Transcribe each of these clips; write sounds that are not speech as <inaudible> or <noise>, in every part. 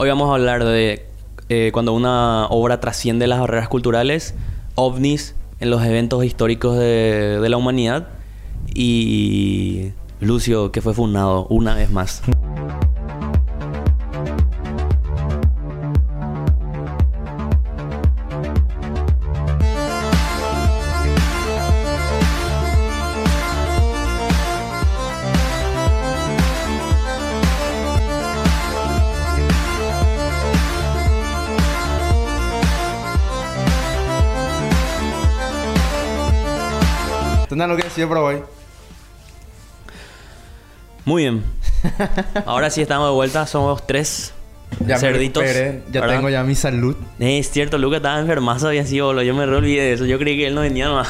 Hoy vamos a hablar de eh, cuando una obra trasciende las barreras culturales, ovnis en los eventos históricos de, de la humanidad y Lucio que fue fundado una vez más. ¿Entendés lo que decía Paraguay? Muy bien. Ahora sí estamos de vuelta, somos tres Ya me cerditos. recuperé, ya ¿verdad? tengo ya mi salud. Eh, Es cierto, Lucas estaba enfermazo y así, boludo. Yo me re olvidé de eso. Yo creí que él no venía nomás.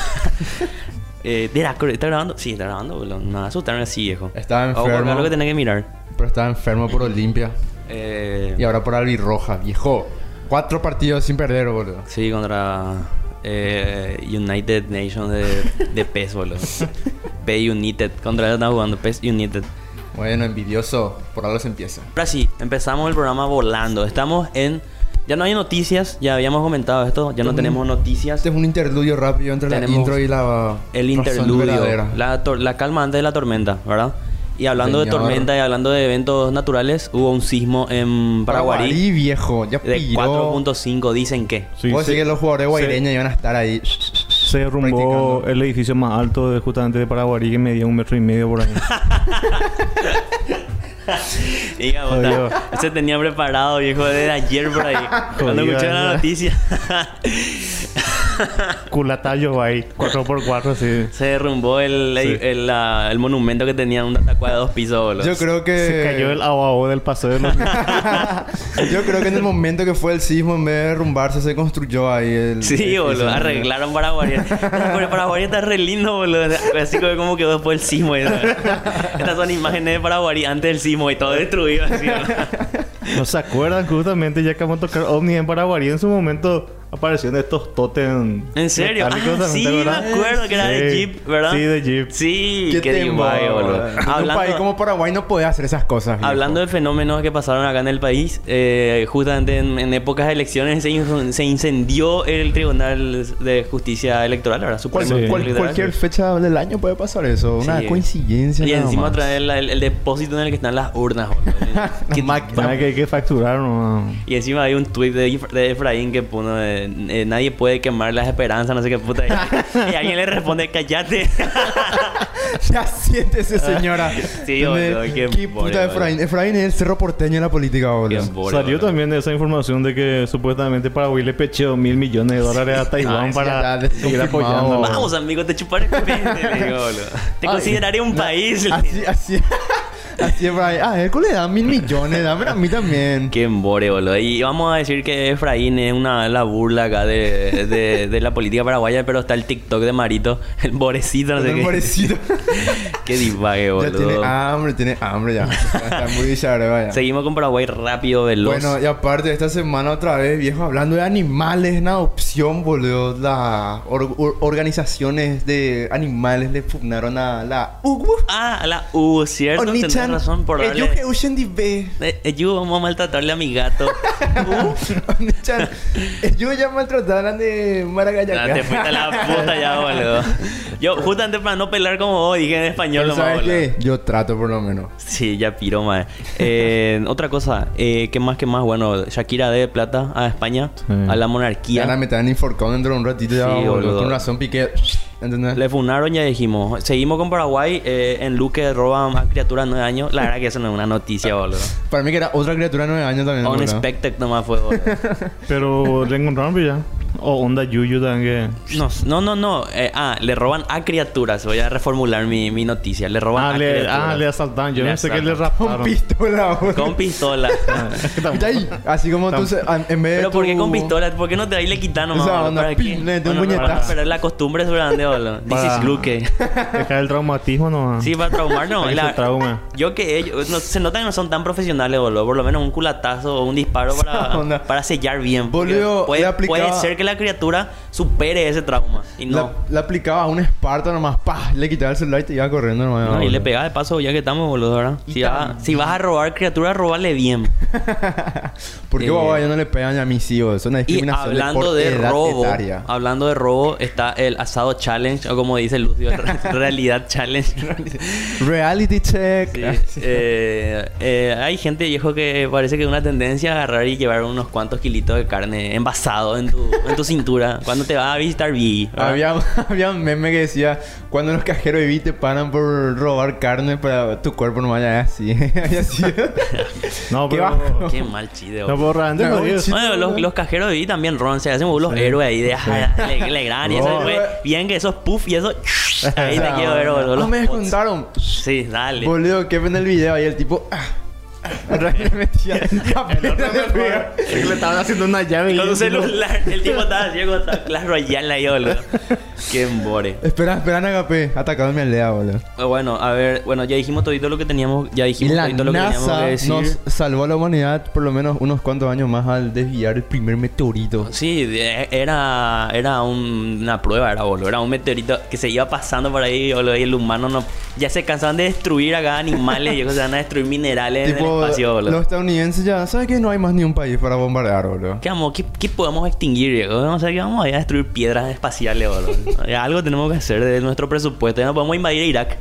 <laughs> eh, mira, ¿está grabando? Sí, está grabando, boludo. No, asustaron así, viejo. Estaba enfermo, lo que tenés que mirar. pero estaba enfermo por Olimpia. Eh, Y ahora por Albirroja, viejo. Cuatro partidos sin perder, boludo. Sí, contra eh, United Nations de, de PES, boludo. P United. Contra él estaba jugando PES United. Bueno, envidioso, por algo se empieza. Ahora sí, empezamos el programa volando. Estamos en... Ya no hay noticias, ya habíamos comentado esto, ya no tenemos noticias. Este es un interludio rápido entre Tenemos la intro y la. El interludio, la, la calma antes de la tormenta, ¿verdad? Y hablando de tormenta y hablando de eventos naturales, hubo un sismo en Paraguarí Paraguarí, viejo. Ya de piró. 4.5, dicen que. Sí, se, decís que los jugadores guaireños iban a estar ahí. se derrumbó el edificio más alto de, justamente de Paraguarí que medía un metro y medio por ahí. <laughs> Diga, se tenía preparado, viejo, desde ayer por ahí. Cuando escuché la noticia, <laughs> Culatallo ahí, 4x4 sí. se derrumbó el, Sí. el, la- el monumento que tenía un tacua de dos pisos, boludo. Yo creo que. Se cayó el agua del paseo de los... <laughs> Yo creo que en el momento que fue el sismo, en vez de derrumbarse, se construyó ahí el. Sí, edificio. boludo, arreglaron Paraguay. Pero <laughs> Paraguay está re lindo, boludo. Así como como quedó después del sismo. Estas son imágenes de Paraguay antes del sismo y todo destruido. Así. ¿No se acuerdan? Justamente ya que vamos a tocar ovni en Paraguay en su momento aparecieron estos totem ¿En serio? Ah, sí, ¿te me acuerdo que era de. Jeep, ¿verdad? Sí, de Jeep. Sí, Qué qué divague, boludo. En un país Hablando, como Paraguay no puede hacer esas cosas. viejo. hablando de fenómenos que pasaron acá en el país, eh, justamente en, en épocas de elecciones se, in- se incendió el Tribunal de Justicia Electoral, ¿verdad? Supremo Sí. cual- cualquier fecha del año puede pasar eso. Una Sí. coincidencia. Y nada encima más. traer la- el, el depósito en el que están las urnas, boludo. <laughs> Para que hay que facturar, ¿no? Y encima hay un tweet de, de Efraín que puso de, eh, nadie puede quemar las esperanzas, no sé qué puta. Y, y alguien le responde, cállate. <laughs> Ya siéntese, señora. Sí, boludo, qué ¿Qué pobre, puta Efraín? Efraín es el cerro porteño de la política, boludo. Salió boludo. también esa información de que supuestamente Paraguay le pecheó mil millones de dólares a <laughs> Taiwán Ah, para ya seguir apoyando. Vamos, amigo, te chuparé el boludo. Te Ay, consideraré un país. Así, así. Así Efraín. Ah, Hércules le da mil millones. Dame a mí también. Qué embore, boludo. Y vamos a decir que Efraín es una la burla acá de, de, de la política paraguaya, pero está el TikTok de Marito, el borecito, no sé El qué. pobrecito. <laughs> Qué divague, ya boludo. tiene hambre, tiene hambre ya. Está muy <laughs> bicharre, ya. Seguimos con Paraguay rápido, veloz. Bueno, y aparte esta semana otra vez, viejo, hablando de animales en adopción, boludo. Las or- or- organizaciones de animales le pugnaron a la UGU. Ah, la U, ¿cierto? Tenés Onichan, razón por darle... ellos que huyen de B. Eh, yo vamos a maltratarle a mi gato. <laughs> Onichan, ellos ya maltrataron de ah, Maragayaca. te fuiste a la puta ya, boludo. Yo, <laughs> justamente para no pelear como vos, dije en español Pero nomás, ¿sabes qué? Yo trato por lo menos. Sí, ya piró, madre. Eh, <laughs> otra cosa, eh, ¿qué más, qué más? Bueno, Shakira de plata a España, Sí. a la Ya monarquía. la metan en Inforcón dentro de un ratito ya, Sí, boludo. Con razón piqué. <sniffs> ¿Entendés? Le funaron, ya dijimos. Seguimos con Paraguay. eh, en Luque roban a criaturas de 9 años. La verdad que eso no es una noticia, boludo. Para mí que era otra criatura de 9 años también. boludo. Unexpected nomás fue, boludo. <laughs> Pero le encontraron ya. O onda Yuyu también No, no, no. no. Eh, ah, le roban a criaturas. Voy a reformular mi, mi noticia. Le roban Ah, a le, criaturas. ah, le asaltaron. Yo Le pensé que le asaltan. Con pistola. Con pistola. <laughs> Ahí, así como tú, en vez de Pero ¿por qué tu- con pistola? ¿Por qué no te ahí le quitan nomás? Esa boludo? onda, ¿Para pin, qué? mete un Bueno, para- puñetazo. Pero la costumbre es grande, boludo. This <laughs> Para- is Luque. Dejar el traumatismo no. Sí, para traumar, no. La- trauma. Yo que ellos... no- se nota que no son tan profesionales, boludo. Por lo menos un culatazo o un disparo para, para sellar bien. Boludo, puede, puede ser que la criatura supere ese trauma. Y no. La, la aplicaba a un Esparta nomás, pa, le quitaba el celular y te iba corriendo nomás. No, y boludo. le pegaba de paso ya que estamos, boludo, ¿verdad? Y Si, vas- si vas a robar criatura, robale bien. ¿Por qué babá, ya no le pegan a mis hijos? Es una Y discriminación hablando por de robo, etaria. hablando de robo, está el asado challenge, o como dice Lucio, <laughs> <laughs> realidad challenge. Reality check. Sí, eh, eh, hay gente viejo que parece que es una tendencia agarrar y llevar unos cuantos kilitos de carne envasado en tu, en tu cintura cuando te vas a visitar Vi. Había, <laughs> había un meme que decía, cuando los cajeros de Vivi te paran por robar carne para tu cuerpo no vaya así. <laughs> Así. <laughs> No, Qué pero... bajo. Qué mal chiste. No, boludo. pero realmente No, sí. Bueno, los, los cajeros de Vi también roban, se hacen los héroes ahí de le, le gran y eso No. bien que esos puff y eso ahí te quiero ver, boludo. No los me pots. contaron. Sí, dale. Boludo, que ven el video ahí el tipo... Ah, ah, le metía El otro que le estaban haciendo una llave y Con un encima- celular, el tipo estaba ciego, estaba Clash Royale ahí, boludo. <laughs> Qué embore. Espera, espera, HP. Atacado en mi aldea, boludo. Eh, Bueno, a ver, bueno, ya dijimos todito lo que teníamos, ya dijimos la todito lo que teníamos NASA que decir. nos salvó a la humanidad por lo menos unos cuantos años más al desviar el primer meteorito. Sí, era, era un- una prueba, era boludo. Era un meteorito que se iba pasando por ahí, boludo. Y el humano no. Ya se cansaban de destruir acá animales <laughs> y ellos se van a destruir minerales en Tipo, espacio, boludo. los estadounidenses ya... ¿Sabes que No hay más ni un país para bombardear, boludo. ¿Qué, vamos, qué, qué podemos extinguir, Diego? Vamos a ir a destruir piedras espaciales, boludo. <laughs> Algo tenemos que hacer de nuestro presupuesto. Ya no podemos invadir Irak.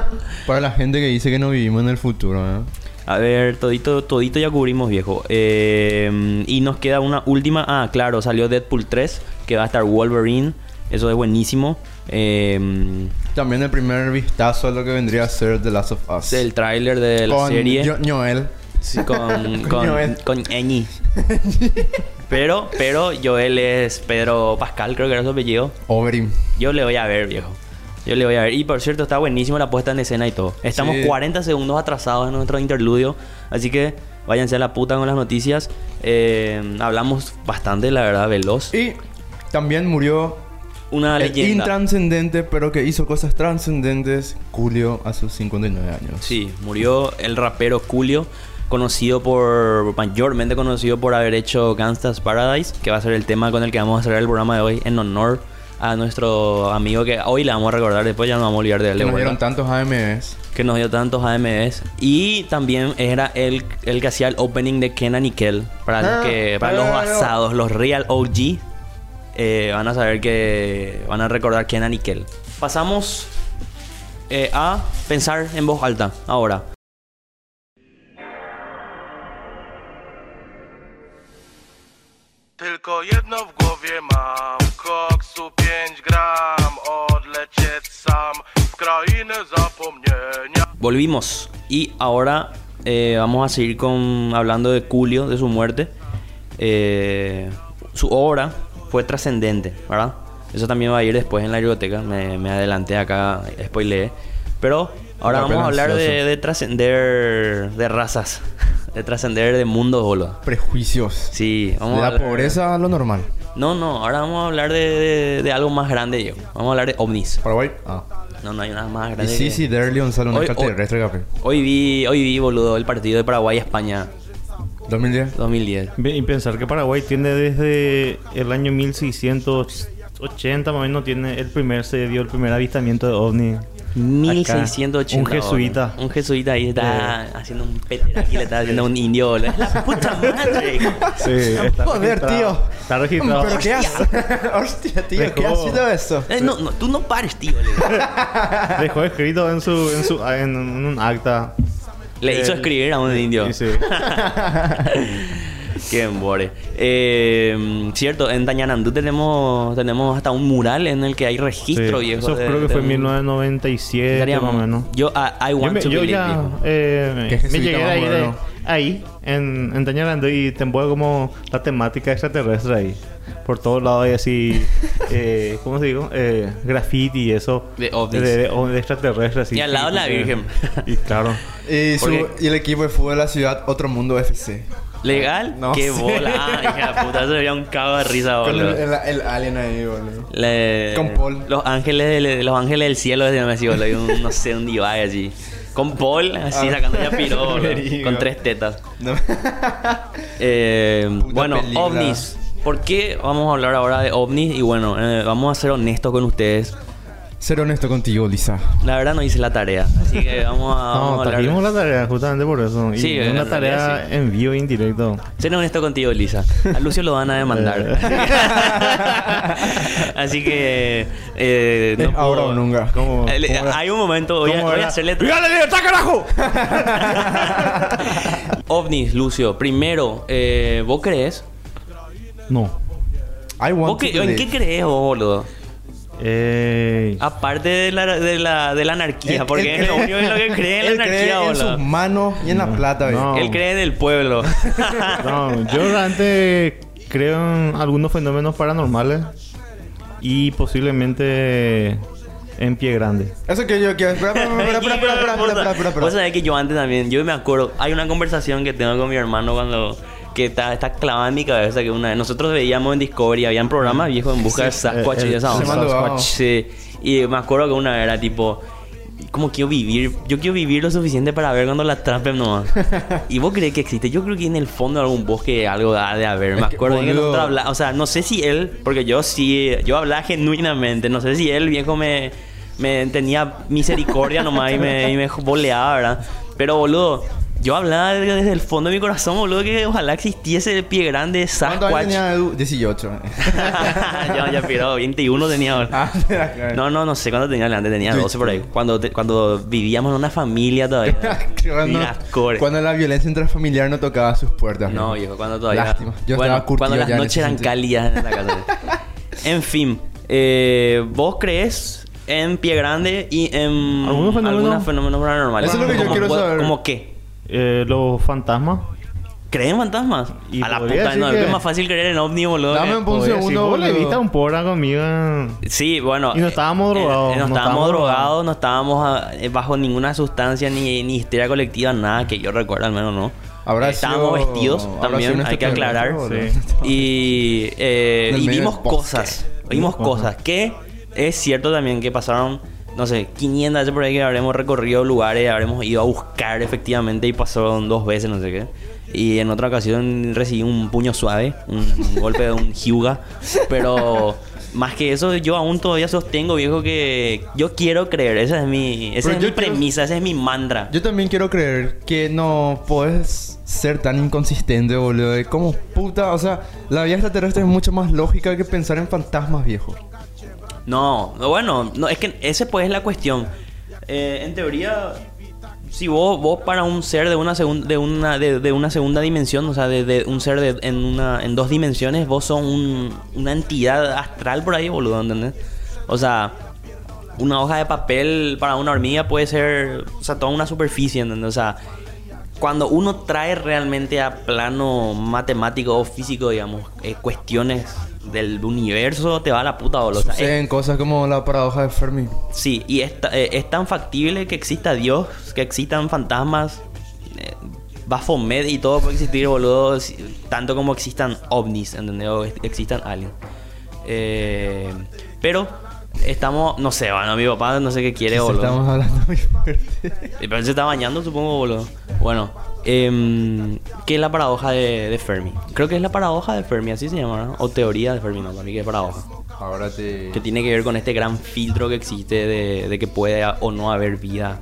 <laughs> Para la gente que dice que no vivimos en el futuro, ¿eh? A ver, todito, todito ya cubrimos, viejo. Eh, y nos queda una última. Ah, claro, salió Deadpool 3, que va a estar Wolverine. Eso es buenísimo. Eh, También el primer vistazo a lo que vendría a ser The Last of Us. el tráiler de la Con serie. Jo- Joel. Sí, con, <laughs> Con con, Joel. con Ñ. <laughs> pero, pero Joel es Pedro Pascal, creo que era su apellido. Overeem. Yo le voy a ver, viejo. Yo le voy a ver. Y por cierto, está buenísimo la puesta en escena y todo. Estamos Sí. 40 segundos atrasados en nuestro interludio. Así que váyanse a la puta con las noticias. Eh, hablamos bastante, la verdad, veloz. Y también murió Una leyenda. intranscendente, pero que hizo cosas trascendentes, Julio a sus 59 años. Sí, murió el rapero Julio, conocido por, mayormente conocido por haber hecho Gangsta's Paradise, que va a ser el tema con el que vamos a cerrar el programa de hoy en honor a nuestro amigo que hoy le vamos a recordar, después ya no vamos a olvidar de él. Que nos dieron tantos AMS. que nos dio tantos AMS y también era el, el que hacía el opening de Kenan y Kel para los Ah, que para los basados los real OG eh, van a saber que van a recordar Kenan y Kel pasamos eh, a pensar en voz alta ahora. Tylko jedno w głowie mam. Koksu 5 gram. Odlecieć sam W krainę zapomnienia. Volvimos y ahora eh, vamos a seguir con hablando de Julio de su muerte. Eh, su obra fue trascendente verdad eso también va a ir después en la biblioteca me, me adelanté acá spoileé pero ahora Está vamos a hablar de, de trascender de razas <laughs> de trascender de mundos boludo Prejuicios. sí vamos de a la hablar- pobreza a lo normal. no no ahora vamos a hablar de, de- de algo más grande Diego. vamos a hablar de ovnis Paraguay. Ah. no no hay nada más Y grande sí, que- sí, de Leon sale un Hoy- extraterrestre, café. Hoy vi, hoy vi, boludo, el partido de Paraguay-España 2010. 2010. Y pensar que Paraguay tiene desde el año 1680 más o menos tiene el primer se dio el primer avistamiento de ovni. 1680. un jesuita. Un jesuita ahí está haciendo un peter aquí, le está haciendo un indio, la puta madre. <laughs> Sí, está Joder, tío. Está registrado. ¿Pero qué hace? Hostia, tío, ¿qué Dejó- ha sido eso? Eh, no, no, tú no pares, tío. <laughs> Dejó escrito en su en su en un acta. Le hizo escribir a un indio. Sí, sí. <laughs> Qué embore. Eh, cierto, en Tañanandú tenemos, tenemos hasta un mural en el que hay registro, Sí. viejo. Eso de- creo que de fue en un- 1997 Estaríamos- más o menos. Yo, I, I Yo, want me- to yo believe, ya eh, me llegué ahí, de, moderno. ahí en, en y te envuelve como la temática extraterrestre ahí. Por todos lados hay así, <laughs> eh, ¿cómo se digo? Eh, graffiti y eso. De ovnis. De, de- de extraterrestres. así. Y al lado la Virgen. <laughs> Y claro. Y, su- y el equipo de fútbol de la ciudad, Otro Mundo FC. ¿Legal? No Qué sé. bola. Ah, hija puta, eso sería un cago de risa, Con el, boludo. el- el alien ahí, boludo. Le- Con Paul. Los ángeles, del- los ángeles del cielo, decían así, boludo. Un, no sé, un divide así. Con Paul, así Ah, sacando ya piro, boludo. <laughs> Con tres tetas. No. Eh, bueno, película. ovnis. ¿Por qué vamos a hablar ahora de ovnis? Y bueno, eh, vamos a ser honestos con ustedes. Ser honesto contigo, Lisa. La verdad no hice la tarea, así que vamos <laughs> a, vamos a No, hablar. trajimos la tarea justamente por eso. Y Sí, una en tarea realidad sí. en vivo e indirecto. Ser honesto contigo, Lisa. A Lucio lo van a demandar. <laughs> Así que. eh, no Es ahora o nunca. ¿Cómo, Eh, cómo era? Hay un momento, voy a, ¿Cómo voy a hacerle. ¡Viva la libertad, carajo! <laughs> ovnis, Lucio. Primero, eh, ¿vos crees? No. I want okay, to ¿En qué crees vos, boludo? Eh, Aparte de la, de la, de la anarquía, él, porque él es cree, lo único en lo que <laughs> cree en la anarquía. Cree boludo. en sus manos y en no, la plata. No. Él cree en el pueblo. <laughs> no, yo <laughs> realmente creo en algunos fenómenos paranormales y posiblemente en pie grande. Eso que yo quiero. Espera, espera, espera, espera, espera, Vos sabés que yo antes también, yo me acuerdo, hay una conversación que tengo con mi hermano cuando que está, está clavada en mi cabeza que una nosotros veíamos en Discovery, habían programas viejos en busca de Sasquatch eh, y esa onda. mandó, Sasquatch, vamos. sí. Y me acuerdo que una vez era tipo como quiero vivir, yo quiero vivir lo suficiente para ver cuando la atrapen nomás. <laughs> ¿Y vos crees que existe? Yo creo que en el fondo de algún bosque algo ha de haber. Me Es que, acuerdo que boludo. nosotros habla- o sea, no sé si él, porque yo sí, yo hablaba genuinamente, no sé si él, viejo, me, me tenía misericordia nomás y me, y me boleaba, ¿verdad? Pero, boludo, yo hablaba de- desde el fondo de mi corazón, boludo, que ojalá existiese el pie grande ¿Cuántos años Sasquatch. tenía Edu? 18. <laughs> ya, ya, pero 21 tenía. ahora. Ah, <laughs> claro. No, no, no sé cuándo tenía antes, tenía 12 por ahí. Cuando, te- cuando vivíamos en una familia todavía. <laughs> cuando, cuando la violencia intrafamiliar no tocaba sus puertas. No, viejo, cuando todavía. Lástima. Yo bueno, estaba curtido cuando las noches eran sentido. cálidas en la casa. en fin, eh, ¿vos crees en Pie Grande y en ¿Algunos fenómenos? algunos fenómenos paranormales? Eso es lo que yo ¿Cómo quiero saber. ¿Cómo qué? Eh, los fantasmas. ¿Creen en fantasmas? Y a la puta, no, que- es más fácil creer en ovni, boludo. Dame un- Podría segundo, vos le viste a un pora conmigo Sí, bueno. Y no estábamos eh, drogados, eh, no, no estábamos drogados, drogados. no estábamos ah, bajo ninguna sustancia ni, ni histeria colectiva, nada que yo recuerdo, al menos no. Habrá Eh, estábamos sido- vestidos habrá también, hay que aclarar. Sí. Y, eh, y vimos cosas. Vimos cosas que es cierto también que pasaron, no sé, 500 veces por ahí que habremos recorrido lugares, habremos ido a buscar efectivamente y pasaron dos veces, no sé qué. Y en otra ocasión recibí un puño suave, un, un <laughs> golpe de un Hyuga. Pero más que eso, yo aún todavía sostengo, viejo, que yo quiero creer. Esa es mi, esa Pero es mi premisa, esa es mi mantra. Yo también quiero creer que no puedes ser tan inconsistente, boludo. De Como puta, o sea, la vida extraterrestre es mucho más lógica que pensar en fantasmas, viejo. No, no, bueno, no, es que ese pues es la cuestión. Eh, en teoría, si vos, vos para un ser de una segunda, de una, de, de una segunda dimensión, o sea, de, de un ser de- en una, en dos dimensiones, vos sos un- una entidad astral por ahí, boludo, ¿entendés? O sea, una hoja de papel para una hormiga puede ser, o sea, toda una superficie, ¿entendés? O sea, cuando uno trae realmente a plano matemático o físico, digamos, eh, cuestiones del universo, te va a la puta, boludo. O sea, es- Suceden cosas como la paradoja de Fermi. Sí, y es, eh, es tan factible que exista Dios, que existan fantasmas, eh, Baphomet y todo puede existir, boludo, tanto como existan ovnis, ¿entendés? O ex- existan aliens. Eh, pero estamos, no sé, bueno, mi papá no sé qué quiere, Sí, boludo. Estamos hablando muy fuerte. Eh, <laughs> Pero él se está bañando, supongo, boludo. Bueno, em, ¿qué es la paradoja de, de Fermi? Creo que es la paradoja de Fermi, así se llama, ¿no? O teoría de Fermi, no, para mí que es paradoja Ahora te... que tiene que ver con este gran filtro que existe de, de que puede o no haber vida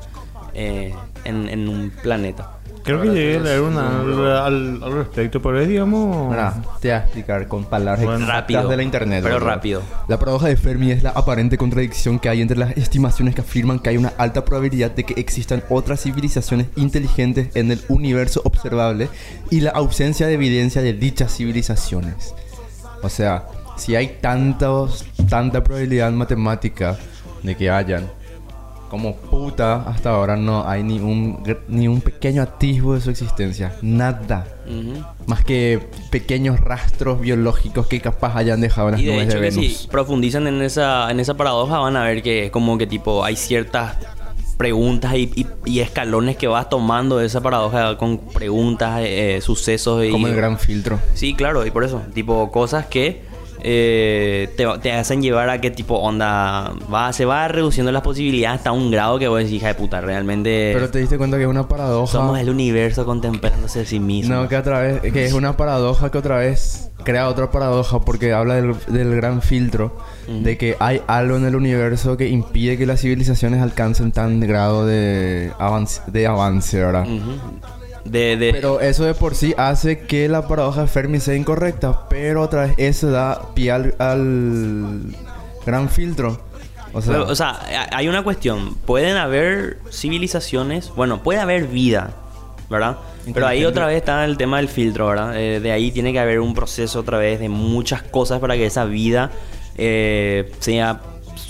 eh, en, en un planeta. Creo que llegué a leer una al, al respecto, pero es, digamos... Mira, te voy a explicar con palabras Bueno, rápido, de la internet. pero rápido. La paradoja de Fermi es la aparente contradicción que hay entre las estimaciones que afirman que hay una alta probabilidad de que existan otras civilizaciones inteligentes en el universo observable y la ausencia de evidencia de dichas civilizaciones. O sea, si hay tantos, tanta probabilidad matemática de que hayan, como puta, hasta ahora no hay ni un, ni un pequeño atisbo de su existencia. Nada. Más que pequeños rastros biológicos que capaz hayan dejado en las Y de nubes de, hecho que Venus. si profundizan en esa, en esa paradoja van a ver que es como que tipo hay ciertas preguntas y, y- y escalones que vas tomando de esa paradoja con preguntas, eh, sucesos y... Como el gran filtro. Sí, claro, y por eso, tipo cosas que eh, te, te hacen llevar a qué tipo onda va se va reduciendo las posibilidades hasta un grado que vos decís hija de puta realmente Pero te diste cuenta que es una paradoja. somos el universo contemplándose a sí mismo No, que otra vez, que es una paradoja que otra vez crea otra paradoja porque habla del, del gran filtro, de que hay algo en el universo que impide que las civilizaciones alcancen tan grado de avance, de avance, ¿verdad? Ujú. De, de- Pero eso de por sí hace que la paradoja de Fermi sea incorrecta, pero otra vez eso da pie al, al gran filtro. O sea, Pero, o sea, ha- hay una cuestión. Pueden haber civilizaciones, bueno, puede haber vida, ¿verdad? Pero ahí otra vez está el tema del filtro, ¿verdad? Eh, de ahí tiene que haber un proceso otra vez de muchas cosas para que esa vida eh, sea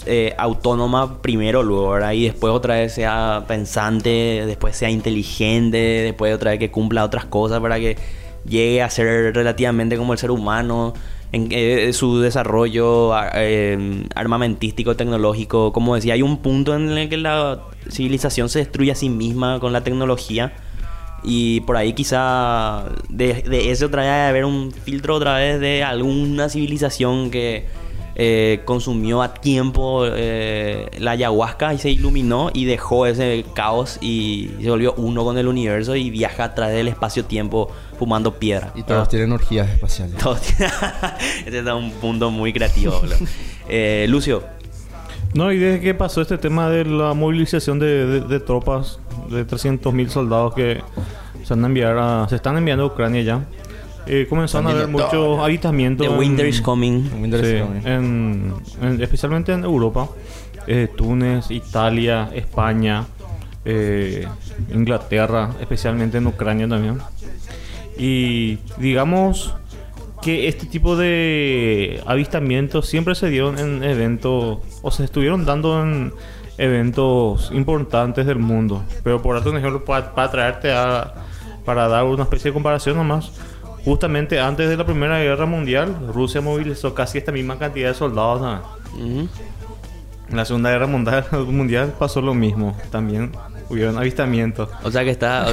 eh, autónoma primero, luego, ¿verdad? Y después otra vez sea pensante, después sea inteligente, después otra vez que cumpla otras cosas para que llegue a ser relativamente como el ser humano en eh, su desarrollo eh, armamentístico, tecnológico. Como decía, hay un punto en el que la civilización se destruye a sí misma con la tecnología. Y por ahí quizá de, de ese otra vez debe haber un filtro otra vez de alguna civilización que eh, consumió a tiempo eh, la ayahuasca y se iluminó y dejó ese caos y se volvió uno con el universo y viaja a través del espacio-tiempo fumando piedra. y todos tienen orgías espaciales. <laughs> Todos tienen- <laughs> Ese es un punto muy creativo. <laughs> Eh, Lucio, No, y desde que pasó este tema de la movilización de, de- de tropas, de 300.000 soldados que se, van a enviar a- se están enviando a Ucrania ya, eh, comenzaron a haber muchos avistamientos. The en- Winter is Coming. Muy Sí, interesante. en- en- especialmente en Europa, eh, Túnez, Italia, España, eh, Inglaterra, especialmente en Ucrania también. Y digamos que este tipo de avistamientos siempre se dieron en eventos, o se estuvieron dando en eventos importantes del mundo. Pero por darte un ejemplo, para, para traerte a, para dar una especie de comparación nomás, justamente antes de la Primera Guerra Mundial, Rusia movilizó casi esta misma cantidad de soldados. En la Segunda Guerra Mundial, <laughs> mundial pasó lo mismo, también hubieron avistamientos. O sea que está.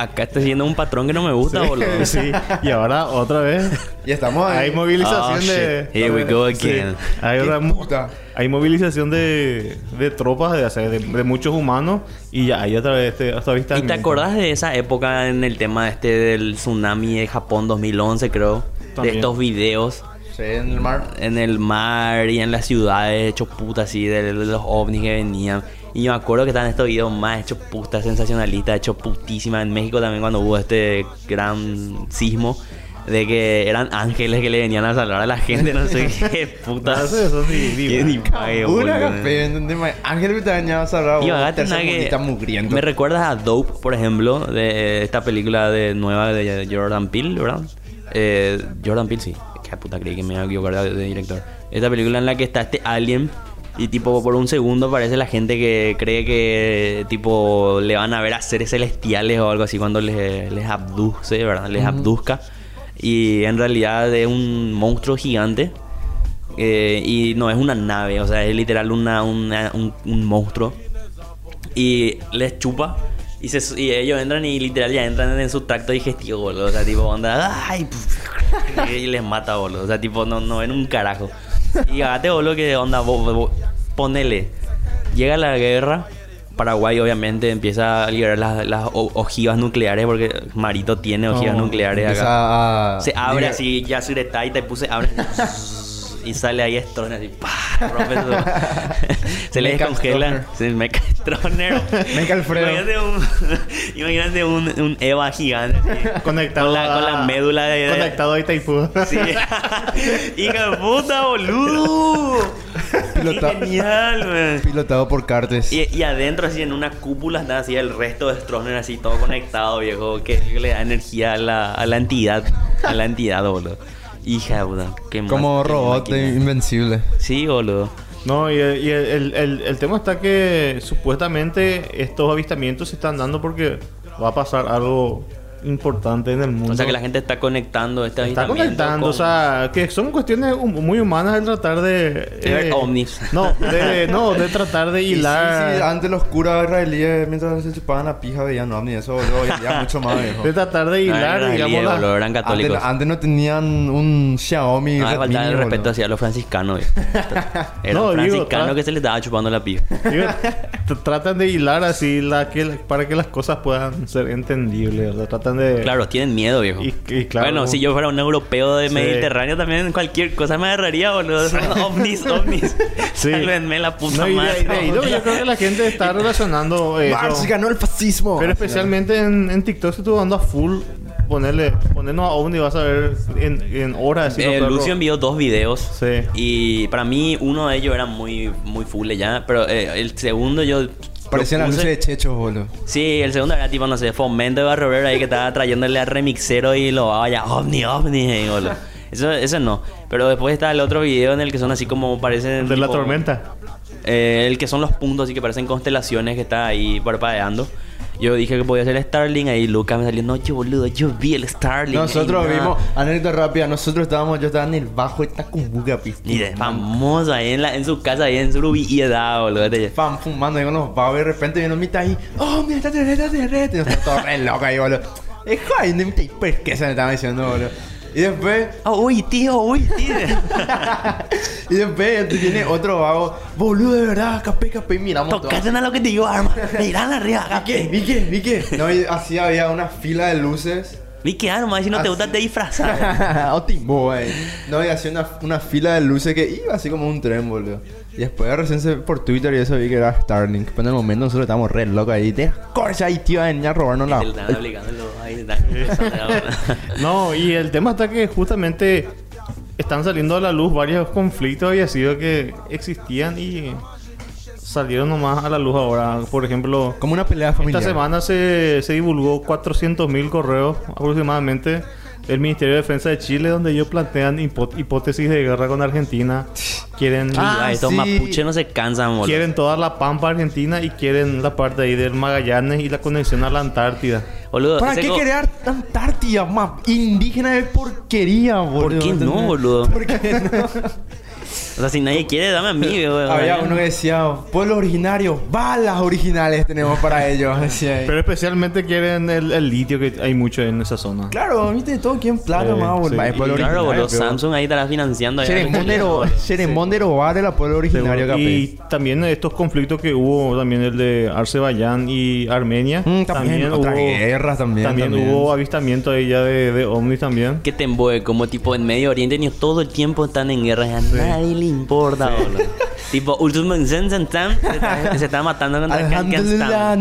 acá está siguiendo un patrón que no me gusta, boludo. <laughs> sí, y ahora otra vez Y estamos ahí. hay movilización Oh, de. Here we go Sí, again. hay, Qué otra puta. hay movilización de, de tropas, de, o sea, de, de muchos humanos, y ya hay otra vez este, ¿Y avistamiento. te acordás de esa época en el tema este del tsunami de Japón 2011, creo? También. De estos videos Sí, en el mar. en el mar y en las ciudades hechos puta así, de, de los ovnis que venían. Y yo me acuerdo que estaban estos videos más hechos puta, sensacionalistas, hechos putísimas. En México también cuando hubo este gran sismo. De que eran ángeles que le venían a salvar a la gente, no sé <laughs> qué puta. No eso. Qué ni Una. Ángel que te cerrado. Y acá tenés que-. Me recuerdas a Dope, por ejemplo, de esta película de nueva de Jordan Peele, ¿verdad? Eh, Jordan Peele, sí. Qué puta creí que me iba a equivocar de director. Esta película en la que está este alien y tipo por un segundo parece la gente que cree que tipo le van a ver a seres celestiales o algo así cuando les, les abduce, ¿verdad? Les abduzca. Y en realidad es un monstruo gigante. eh, y no es una nave, o sea, es literal una, una- un, un monstruo y les chupa y, se, y ellos entran y literal ya entran en su tracto digestivo, boludo. O sea, tipo, onda, ay, y les mata, boludo. O sea, tipo, no, no ven un carajo. Y hágate, boludo, que onda, vos- vos- ponele. Llega la guerra, Paraguay obviamente empieza a liberar las, ojivas nucleares porque Marito tiene ojivas nucleares acá. empieza a- Se abre así, ya se y te puse, abre <laughs> y sale ahí Stroner así, ¡pah! rompe su- se le descongela. Sí, Mecha Stroner. <laughs> Mecha Alfredo. Imagínate un, <laughs> imagínate un, un Eva gigante así, <laughs> Conectado con, la, a- con la médula de. Conectado a Itaipú. Sí. Hija de puta, boludo. Pilota- Qué genial, man. Pilotado por Cartes. Y, y adentro, así en una cúpula, está así el resto de Stroner, así todo conectado, viejo. Que, que le da energía a la, a la entidad. A la entidad, boludo. Hija de puta. Qué ma- Como robot máquina. invencible. Sí, boludo. No, y, el, y el- el- el tema está que supuestamente estos avistamientos se están dando porque va a pasar algo importante en el mundo. O sea que la gente está conectando este Está conectando, o con- sea, que son cuestiones muy humanas de tratar de... De ver ovnis. No, de, no, de tratar de <laughs> Y sí, hilar... sí, antes los curas israelíes, mientras se chupaban la pija, veían ovni. Eso, hoy día mucho más, viejo. De tratar de No, hilar, eran digamos, la- boludo, eran Antes, católicos. antes no tenían un Xiaomi. No, Redmi, faltar el boludo. respeto hacia los franciscanos. <laughs> Era No, un digo, franciscano tra- que se le estaba chupando la pija. <laughs> Digo, tratan de hilar así la que, para que las cosas puedan ser entendibles. O sea, tratan de... Claro, tienen miedo, viejo. Y- y claro. bueno, si yo fuera un europeo de Sí. Mediterráneo, también cualquier cosa me agarraría, boludo. Son <laughs> ovnis, ovnis. <laughs> Sí. Sálvenme la puta No, y madre. de yo creo que la gente está <laughs> relacionando. Marx ganó el fascismo. Pero especialmente en, en TikTok se estuvo dando a full ponerle, ponernos a ovni vas a ver en, en horas. Eh, Lucio envió dos videos. Sí. Y para mí, uno de ellos era muy, muy full ya. Pero eh, el segundo yo. Parecían las luces de Checho, boludo. Sí, el segundo era tipo, no sé, Fomento de Barrio Obrero ahí que estaba trayéndole a remixero y lo vaya, ovni, ovni, eh, boludo. Eso, eso no. Pero después está el otro video en el que son así como parecen. De la tipo- tormenta. Eh, el que son los puntos, así que parecen constelaciones que está ahí parpadeando. Yo dije que podía ser Starling, ahí Lucas me salió, no, yo boludo, yo vi el Starling. Nosotros Ey, nada". vimos, anécdota rápida, nosotros estábamos, yo estaba en el bajo de Tacumbuca, pi. Y de famoso ahí en, la, en su casa, ahí en Surubi y edad, boludo. Fan fumando ahí con los babos y de repente viene mitad ahí, oh, mira, está terrestre, está terrestre. Y nosotros todos re locos ahí, boludo. Es de mitad, pues, ¿qué se me estaba diciendo, boludo? Y después, Oh, uy, tío, uy, tío. <laughs> y después viene otro vago, boludo, de verdad, capé, capé, y miramos todos. Tocaste a lo que te digo, arma. Mirá arriba, acá. ¿Vi qué? ¿Vi qué? ¿Vi qué? No, y así había una fila de luces. Vi que arma, si no te Así. gusta te disfrazar. <laughs> o timbo, güey. No, y hacía una, una fila de luces que iba así como un tren, boludo. Y después recién se- por Twitter y eso vi que era Starlink. Pero en el momento nosotros estábamos re locos ahí. De corcha ahí, tío, a venir a robarnos la... Te. <laughs> No, y el tema está que justamente están saliendo a la luz varios conflictos y ha sido que existían y salieron nomás a la luz ahora. Por ejemplo, Como una pelea familiar. esta semana se, se divulgó 400.000 correos aproximadamente del Ministerio de Defensa de Chile donde ellos plantean hipótesis de guerra con Argentina. Quieren... Ah, estos sí. mapuches no se cansan, boludo. Quieren toda la pampa argentina y quieren la parte ahí del Magallanes y la conexión a la Antártida. Boludo, ¿Para qué crear Antártida, ma? Indígena de porquería, boludo. ¿Por qué no, boludo? ¿Por qué no? <laughs> O sea, si nadie quiere, dame a mí, <laughs> güey. Había uno que decía, pueblos originarios, balas originales tenemos para <laughs> ellos. Decía. Pero especialmente quieren el, el litio que hay mucho en esa zona. Claro, viste, todo aquí en plata, Sí, más, boludo. Claro, originario, boludo. pero- Samsung ahí estará financiando. <laughs> bar de la pueblo originario. Y también estos conflictos que hubo, también el de Azerbaiyán y Armenia. Mm, también, otras guerras también, También, también. hubo avistamiento ahí ya de, de ovnis también. Que te embue como tipo en Medio Oriente ni todo el tiempo están en guerra y a nadie le importa. Tipo, Ultimate Zen Zen se está- matando contra alhamdulillah.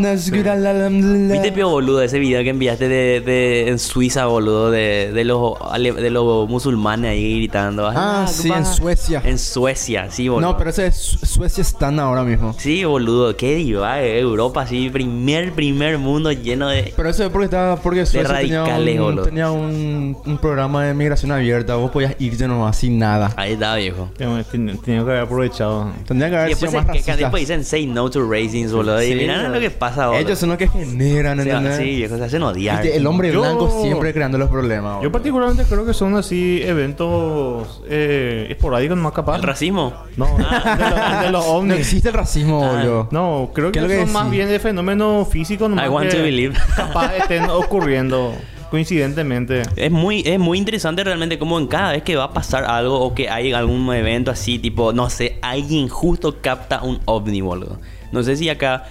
¿Viste, pio boludo, ese video que enviaste de, de en Suiza, boludo, de, de los de los musulmanes ahí gritando? Ah, sí, en Akbar". Suecia. En Suecia, sí, boludo. No, pero ese es Su- Suecia están ahora mismo. Sí, boludo, qué diva, eh, Europa, sí, primer, primer mundo lleno de... Pero eso es porque estaba porque Suecia tenía, radicales, un, boludo. tenía un, un programa de migración abierta. Vos podías irte nomás sin nada. Ahí está, viejo. Tenía tenía que haber aprovechado. Tendría que Y haber después, sido más racistas. después dicen say no to racings, boludo. y Sí, mirá boludo. lo que pasa, boludo. Ellos son los que generan, Sí, ¿entendés? Sí, viejo, se hacen odiar. Viste, el hombre Yo- blanco siempre creando los problemas. Yo boludo. particularmente creo que son así eventos eh, esporádicos más capaz. ¿El racismo? No, de, los- de los <laughs> No ovnis. existe el racismo, Ah, boludo. No, creo ¿Qué que, es lo que son más bien de fenómenos físicos nomás I want que to believe. capaz estén ocurriendo <laughs> coincidentemente. Es muy, es muy interesante realmente como en cada vez que va a pasar algo o que hay algún evento así, tipo, no sé, alguien justo capta un ovni, boludo. No sé si acá...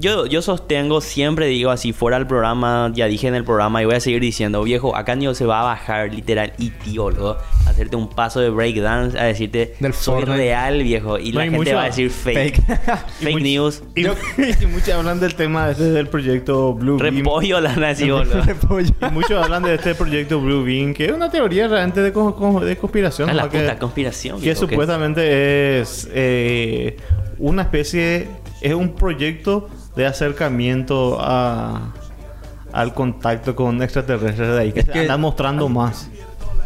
Yo, yo sostengo, siempre digo así, fuera del programa, ya dije en el programa y voy a seguir diciendo, viejo, acá ni se va a bajar literal y tío, a hacerte un paso de breakdance, a decirte, Del soy Fortnite. real, viejo, y No la hay gente mucho- va a decir fake. Fake. <laughs> News. Y, <laughs> y muchos hablan del tema ese del proyecto Blue Beam. Repollo la así, boludo. Repollo. <laughs> Y muchos hablan de este proyecto Blue Beam, que es una teoría realmente de, co- co- de conspiración. Es la ¿no? que, puta conspiración. que viejo, supuestamente es eh, una especie, es un proyecto de acercamiento a, al contacto con extraterrestres de ahí, que Es se que- andan mostrando más.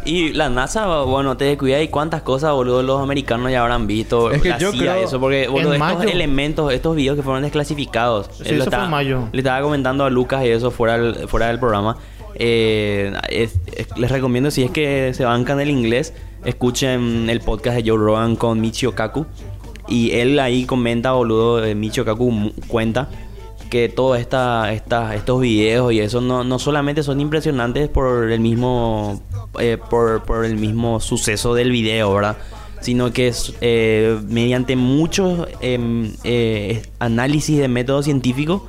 Y la NASA, bueno, te descuida y cuántas cosas, boludo, los americanos ya habrán visto. Es que la yo CIA, creo- eso, porque, boludo, estos mayo- elementos, estos videos que fueron desclasificados. Sí, fue en mayo. Le estaba comentando a Lucas y eso fuera del, fuera del programa. Eh, es- es- les recomiendo, si es que se bancan el inglés, escuchen el podcast de Joe Rogan con Michio Kaku. Y él ahí comenta, boludo, eh, Michio Kaku cuenta que todos esta, esta- estos videos y eso no, no solamente son impresionantes por el mismo eh, por, por el mismo suceso del video, ¿verdad? Sino que es eh, mediante muchos em, eh, análisis de método científico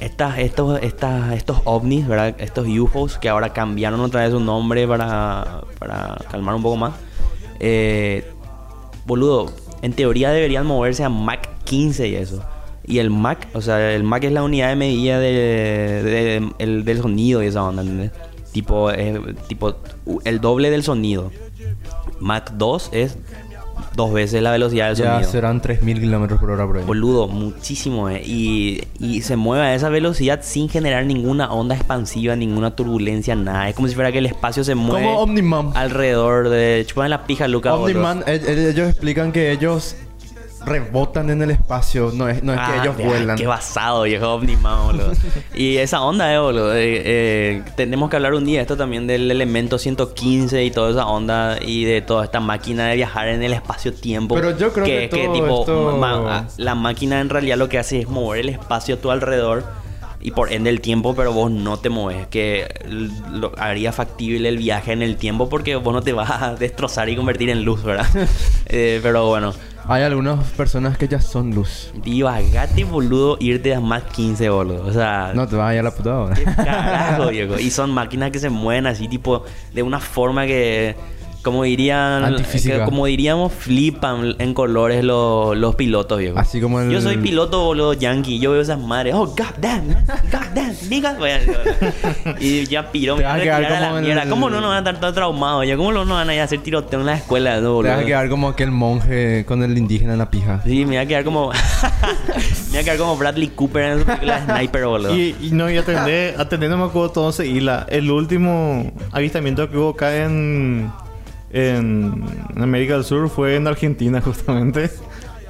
estas, estos, estas, estos ovnis, ¿verdad? Estos UFOs que ahora cambiaron otra vez su nombre para, para calmar un poco más. Eh, boludo, en teoría deberían moverse a Mach 15 y eso. Y el Mach, o sea, el Mach es la unidad de medida de, de- el- del sonido y esa onda, ¿entendés? Tipo, eh, tipo, el doble del sonido. Mach 2 es dos veces la velocidad del Ya sonido. serán 3000 kilómetros por hora por ahí. Boludo, muchísimo, eh. Y, y se mueve a esa velocidad sin generar ninguna onda expansiva, ninguna turbulencia, nada. Es como si fuera que el espacio se mueve Como Omniman. alrededor de... Chupan la pija, Luca. Omniman, el- el- ellos explican que ellos rebotan en el espacio, no es, no es Ah, que ellos vuelan. Qué basado, viejo Omniman, boludo. y esa onda, eh, boludo. eh, eh, tenemos que hablar un día esto también del elemento 115 y toda esa onda y de toda esta máquina de viajar en el espacio-tiempo. Pero yo creo que todo tipo, esto- ma- la máquina en realidad lo que hace es mover el espacio a tu alrededor y por ende el tiempo, pero vos no te mueves. Que lo haría factible el viaje en el tiempo porque vos no te vas a destrozar y convertir en luz, ¿verdad? <laughs> Eh, pero bueno. Hay algunas personas que ya son luz. Divagate, boludo, irte a más 15, boludo. O sea, No te vas a ir a la puta hora. qué carajo, viejo. Y son máquinas que se mueven así, tipo, de una forma que, como dirían, que como diríamos, flipan en colores los, los pilotos, viejo. Así como el- Yo soy piloto, boludo, yankee. Yo veo esas madres. Oh, god damn, god damn, nigga. Voy a- <laughs> Y ya piró, Te me voy a a quedar retirar a la mierda. el- ¿Cómo no nos van a estar todos traumados? Ya, ¿cómo no nos van a ir a hacer tiroteo en la escuela, no, Te boludo? vas a quedar como aquel monje con el indígena en la pija. Sí, me voy a quedar como. <laughs> me voy a quedar como Bradley Cooper en su película de Sniper, boludo. Y, y no, y atender, atender no me acuerdo todo ese isla. El último avistamiento que hubo acá en, en América del Sur fue en Argentina, <laughs> justamente.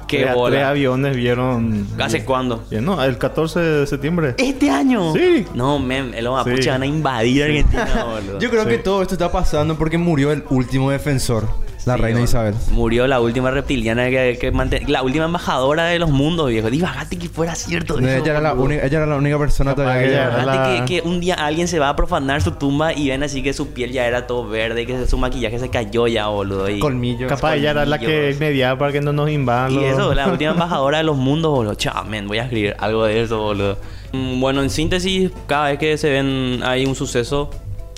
Qué Tres- bola. Tres aviones vieron. ¿Hace cuándo? Bien, no, el 14 de septiembre. ¿Este año? Sí. No, men, los mapuches Sí. van a invadir Argentina, <laughs> boludo. Yo creo Sí. que todo esto está pasando porque murió el último defensor, la Sí, reina boludo. Isabel. Murió la última reptiliana que, que La última embajadora de los mundos, viejo. Divagate que fuera cierto eso, ella, era la única, ella era la única persona Capaz todavía que... ella era la- que, que un día alguien se va a profanar su tumba y ven así que su piel ya era todo verde, que su maquillaje se cayó ya, boludo. Y, Colmillos. Capaz ella era la que mediaba para que no nos invadan. y eso, la <laughs> última embajadora de los mundos, boludo. Chao, men, voy a escribir algo de eso, boludo. Mm, Bueno, en síntesis, cada vez que se ven hay un suceso,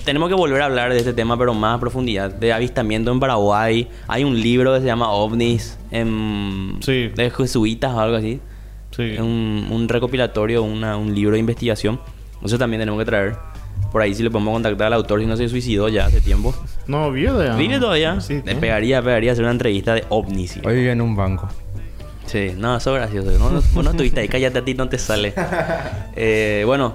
tenemos que volver a hablar de este tema, pero más a profundidad. De avistamiento en Paraguay. Hay un libro que se llama OVNIs, en, Sí. de jesuitas o algo así. Sí. Un, un recopilatorio, una- un libro de investigación. Eso también tenemos que traer. Por ahí si le podemos contactar al autor si no se suicidó ya hace tiempo. No, vive ya. ¿Vive todavía? Sí, Le pegaría, pegaría hacer una entrevista de ovnis. sí. Hoy vive en un banco. Sí, no, eso es gracioso. No, no, no estuviste ahí, cállate a ti, no te sale. <laughs> Eh, bueno,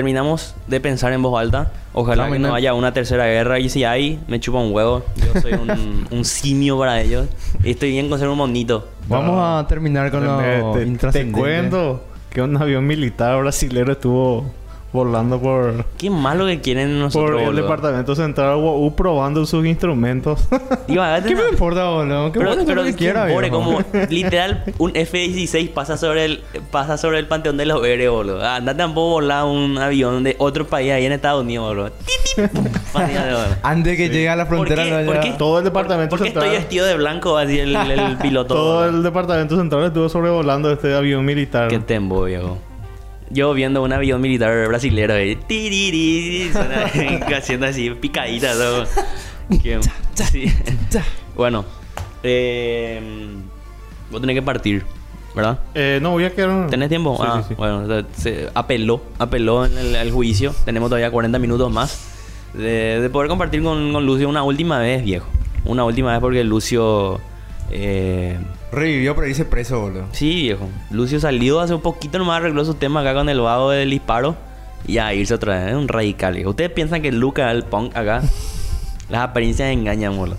terminamos de pensar en voz alta. Ojalá No, que no. haya una tercera guerra. Y si hay, me chupa un huevo. Yo soy un, <laughs> un simio para ellos. Y estoy bien con ser un monito. Vamos a terminar con lo Te- te, cuento que un avión militar brasilero estuvo volando por, Qué malo que quieren nosotros. por el boludo. departamento central UAU probando sus instrumentos. Digo, <laughs> ¿Qué me importa, boludo? ¿Qué Pero, bueno pero que que quiera, pobre, como <laughs> literal un F-16 pasa sobre el pasa sobre el panteón de los héroes, boludo. Anda tampoco volar un avión de otro país ahí en Estados Unidos, boludo. <laughs> Antes que llegue a la ¿Por frontera... qué? no ¿Por qué? Todo el departamento Porque central. estoy vestido de blanco así el, el piloto. Todo boludo? el departamento central estuvo sobrevolando este avión militar. Qué tembo, viejo. Yo viendo un avión militar brasilero ahí, tiriri, suena <laughs> haciendo así picadita todo. Qué- <laughs> sí. Bueno, eh, vos tenés que partir, ¿verdad? Eh, no, voy a quedar... ¿Tenés tiempo? Sí, ah, sí, sí. bueno, o sea, se apeló, apeló en el, al juicio. Tenemos todavía 40 minutos más de, de poder compartir con, con Lucio una última vez, viejo. Una última vez porque Lucio... Eh, Revivió por irse preso, boludo. sí, viejo. Lucio salió hace un poquito nomás, arregló su tema acá con el vago del disparo. Y a irse otra vez. Es un radical, viejo. ¿Ustedes piensan que Luca, el punk acá... <laughs> Las apariencias engañan, boludo.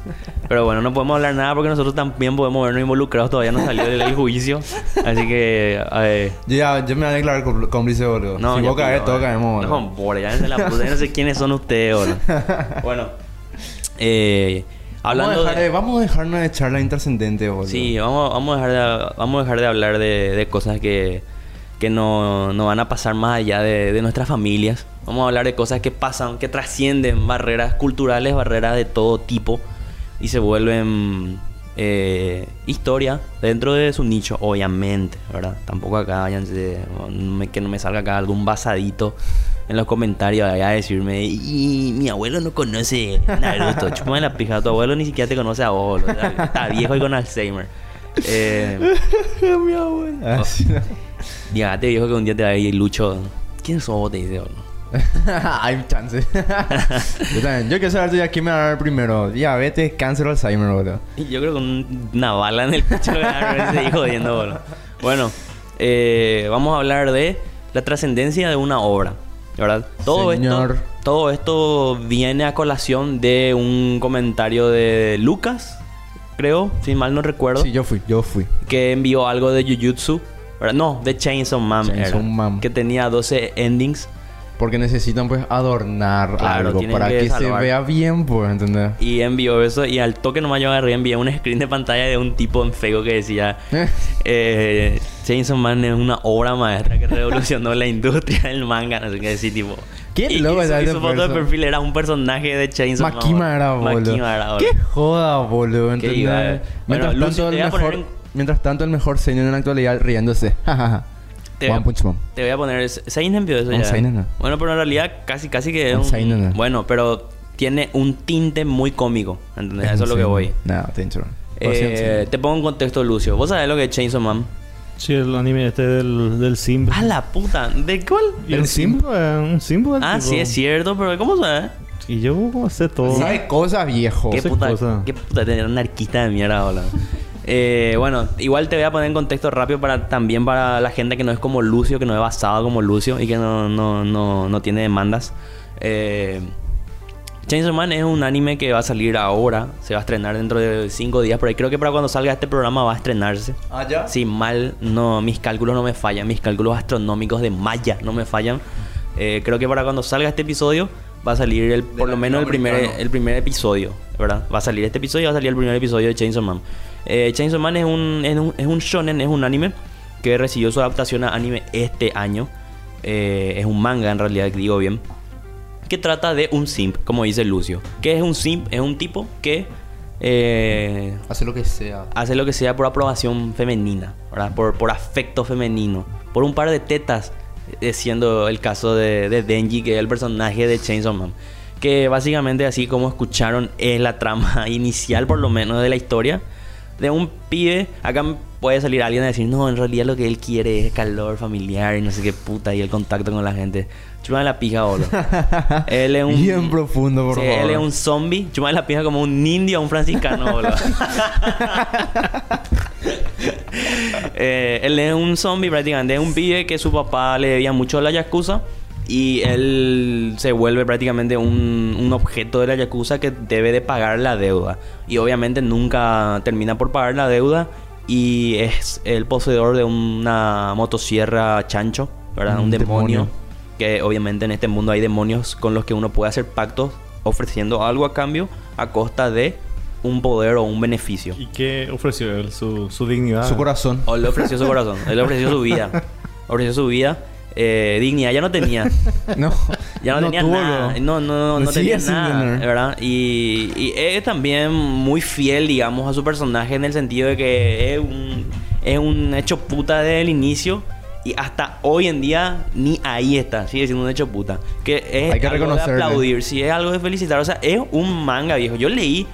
Pero bueno, no podemos hablar nada porque nosotros también podemos vernos involucrados. Todavía no salió el, el <laughs> juicio. Así que... eh, Yo ya, yo me voy a declarar cómplice, boludo. no, si vos caes, todos eh. caemos, boludo. No, por ya se la. Yo no sé quiénes son ustedes, boludo. <laughs> Bueno. Eh, hablando vamos, a dejar de... de, vamos a dejarnos de charla intrascendente, boludo. Sí, vamos, vamos, a dejar de, vamos a dejar de hablar de, de cosas que, que no, no van a pasar más allá de, de nuestras familias. Vamos a hablar de cosas que pasan, que trascienden barreras culturales, barreras de todo tipo y se vuelven eh, historia dentro de su nicho, obviamente, ¿verdad? Tampoco acá váyanse, me- que no me salga acá algún basadito en los comentarios allá a decirme, y mi abuelo no conoce Naruto, <laughs> chupame la pija, tu abuelo ni siquiera te conoce a vos, boludo. está, está viejo y con Alzheimer. Eh, <laughs> Mi abuela. Ah, sí. Dígate viejo que un día te va a ir Lucho, ¿quién sos vos? Te dice, boludo. <laughs> Hay chance. yo también. Yo quiero saber ya quién me va a dar primero. Diabetes, cáncer o Alzheimer, boludo. Yo creo que un- una bala en el pecho seguir jodiendo, boludo. Bueno, eh, vamos a hablar de la trascendencia de una obra, ¿verdad? Todo Señor. esto, todo esto viene a colación de un comentario de Lucas, creo, si mal no recuerdo, Sí, yo fui, yo fui. que envió algo de Jujutsu. No, de Chainsaw Man, Chainsaw era, Man. que tenía 12 endings. Porque necesitan, pues, adornar Claro, algo para que que, se vea bien, pues, ¿entendés? Y envió eso y al toque nomás yo agarré envié un screen de pantalla de un tipo en Facebook que decía <laughs> eh, Chainsaw Man es una obra maestra que revolucionó la industria del manga, no sé qué decir, tipo. Qué loco y su, su foto de perfil era un personaje de Chainsaw Man. Makima era, boludo. Makima era, boludo. Qué joda, boludo, ¿entendés? eh. Mientras, Lucy, tanto, el mejor, en- mientras tanto, el mejor señor en la actualidad riéndose. <laughs> Te voy, One a, Punch Man. te voy a poner... Seinen envió eso Un ya. seinen, no. Bueno, pero en realidad casi casi que es Un un... seinen, no. Bueno, pero tiene un tinte muy cómico, ¿entendés? Eso es lo que voy. No, te intro. Eh, te pongo en contexto, Lucio. ¿Vos sabés lo que es Chainsaw Man? Sí, el anime este del, del Simp. ¡A la puta! ¿De cuál? ¿Y el Simp? eh, Un Simp. el Ah, tipo. sí, es cierto, pero ¿cómo sabes? Y yo sé todo. Sabe cosas, viejo. ¿Qué puta, cosa. qué puta tener anarquista de mierda, boludo. Eh, bueno, igual te voy a poner en contexto rápido para también para la gente que no es como Lucio, que no es basado como Lucio y que no, no, no, no tiene demandas. Eh, Chainsaw Man es un anime que va a salir ahora, se va a estrenar dentro de 5 días, por ahí creo que para cuando salga este programa va a estrenarse. ¿Ah, ya? Si mal, no, mis cálculos no me fallan, mis cálculos astronómicos de Maya no me fallan. Eh, creo que para cuando salga este episodio va a salir el, por lo menos el primer, el primer episodio, ¿verdad? Va a salir este episodio y va a salir el primer episodio de Chainsaw Man. Eh, Chainsaw Man es un, es un, es un shonen, es un anime que recibió su adaptación a anime este año. Eh, es un manga en realidad, digo bien. Que trata de un simp, como dice Lucio. ¿Qué es un simp? Es un tipo que eh, Hace lo que sea. hace lo que sea por aprobación femenina, ¿verdad? Por, por afecto femenino, por un par de tetas, eh, siendo el caso de, de Denji, que es el personaje de Chainsaw Man. Que básicamente, así como escucharon, es la trama <laughs> inicial, por lo menos, de la historia. De un pibe, acá puede salir alguien a decir, no, en realidad lo que él quiere es calor familiar y no sé qué puta, y el contacto con la gente. Chuma la pija, boludo. <laughs> él es un... Bien profundo, por Sí, favor. él es un zombie. Chuma la pija como un indio un franciscano, boludo. <laughs> <laughs> Eh, él es un zombie prácticamente. Es un pibe que su papá le debía mucho a la Yakuza. Y él se vuelve prácticamente un, un objeto de la Yakuza que debe de pagar la deuda. Y obviamente nunca termina por pagar la deuda. Y es el poseedor de una motosierra chancho, ¿verdad? Un Un demonio. demonio. Que obviamente en este mundo hay demonios con los que uno puede hacer pactos ofreciendo algo a cambio a costa de un poder o un beneficio. ¿Y qué ofreció él? Su, su dignidad. Su corazón. O le ofreció su corazón, él le ofreció su vida. <laughs> Ofreció su vida. Eh, dignidad ya no tenía. <laughs> No. Ya no, tenía tuvo nada. No, no, no, no tenía nada. ¿Verdad? Y, y es también muy fiel, digamos, a su personaje en el sentido de que es un, es un hecho puta desde el inicio. Y hasta hoy en día ni ahí está, sigue siendo un hecho puta. Que es Hay que algo de aplaudir, sí, es algo de felicitar. O sea, es un manga viejo. Yo leí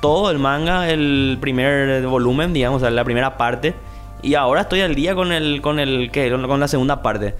todo el manga, el primer volumen, digamos, o sea, la primera parte. Y ahora estoy al día con el, con el, ¿qué? con la segunda parte.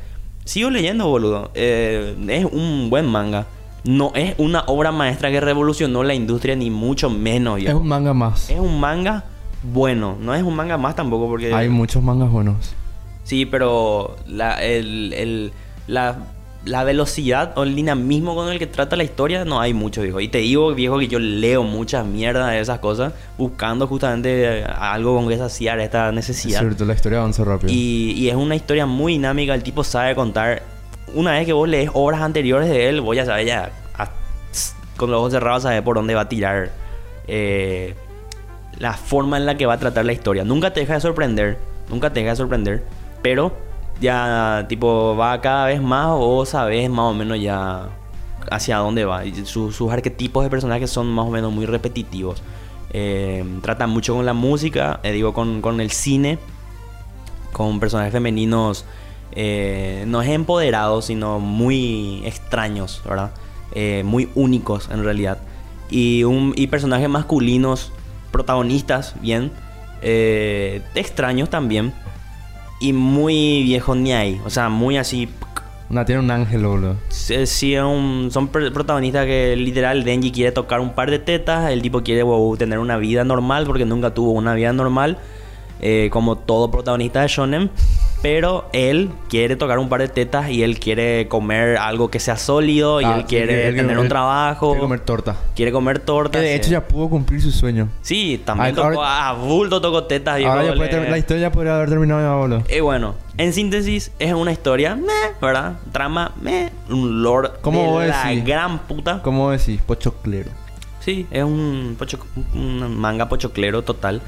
Sigo leyendo, boludo. Eh, es un buen manga. No es una obra maestra que revolucionó la industria, ni mucho menos. Es viejo. un manga más. Es un manga bueno. No es un manga más tampoco, porque... Hay muchos mangas buenos. Sí, pero la, el, el- la la velocidad o el dinamismo con el que trata la historia no hay mucho, viejo. Y te digo, viejo, que yo leo muchas mierdas de esas cosas buscando justamente eh, algo con que saciar esta Es necesidad. cierto, la historia avanza rápido. Y, y es una historia muy dinámica, el tipo sabe contar. Una vez que vos lees obras anteriores de él, vos ya sabes, ya a- con los ojos cerrados sabes por dónde va a tirar eh, la forma en la que va a tratar la historia. Nunca te deja de sorprender, nunca te deja de sorprender, pero ya tipo va cada vez más o sabes más o menos ya hacia dónde va. Y su- sus arquetipos de personajes son más o menos muy repetitivos. Eh, trata mucho con la música, eh, digo, con, con el cine con personajes femeninos eh, no es empoderados, sino muy extraños, ¿verdad? Eh, muy únicos en realidad. Y, un, y personajes masculinos, protagonistas, bien, extraños también. Y muy viejos ni o sea, muy así... Una tiene un ángel, boludo. Sí, sí, es un- son pr- protagonistas que literal Denji quiere tocar un par de tetas, el tipo quiere wow, tener una vida normal porque nunca tuvo una vida normal, eh, como todo protagonista de Shonen, pero él quiere tocar un par de tetas y él quiere comer algo que sea sólido y Ah, él sí, quiere tener un trabajo, Quiere comer torta. quiere comer tortas. Que de hecho sí. ya pudo cumplir su sueño. Sí, también Ah, ahora- tocó a bulto tocó tetas. viejo, Ahora ya puede la historia podría haber terminado ya, boludo. y bueno, en síntesis, es una historia, meh, ¿verdad? Trama, meh, un lord ¿Cómo de la decís? gran puta. ¿Cómo decís? Pochoclero. Sí, es un, pocho- un manga pochoclero total.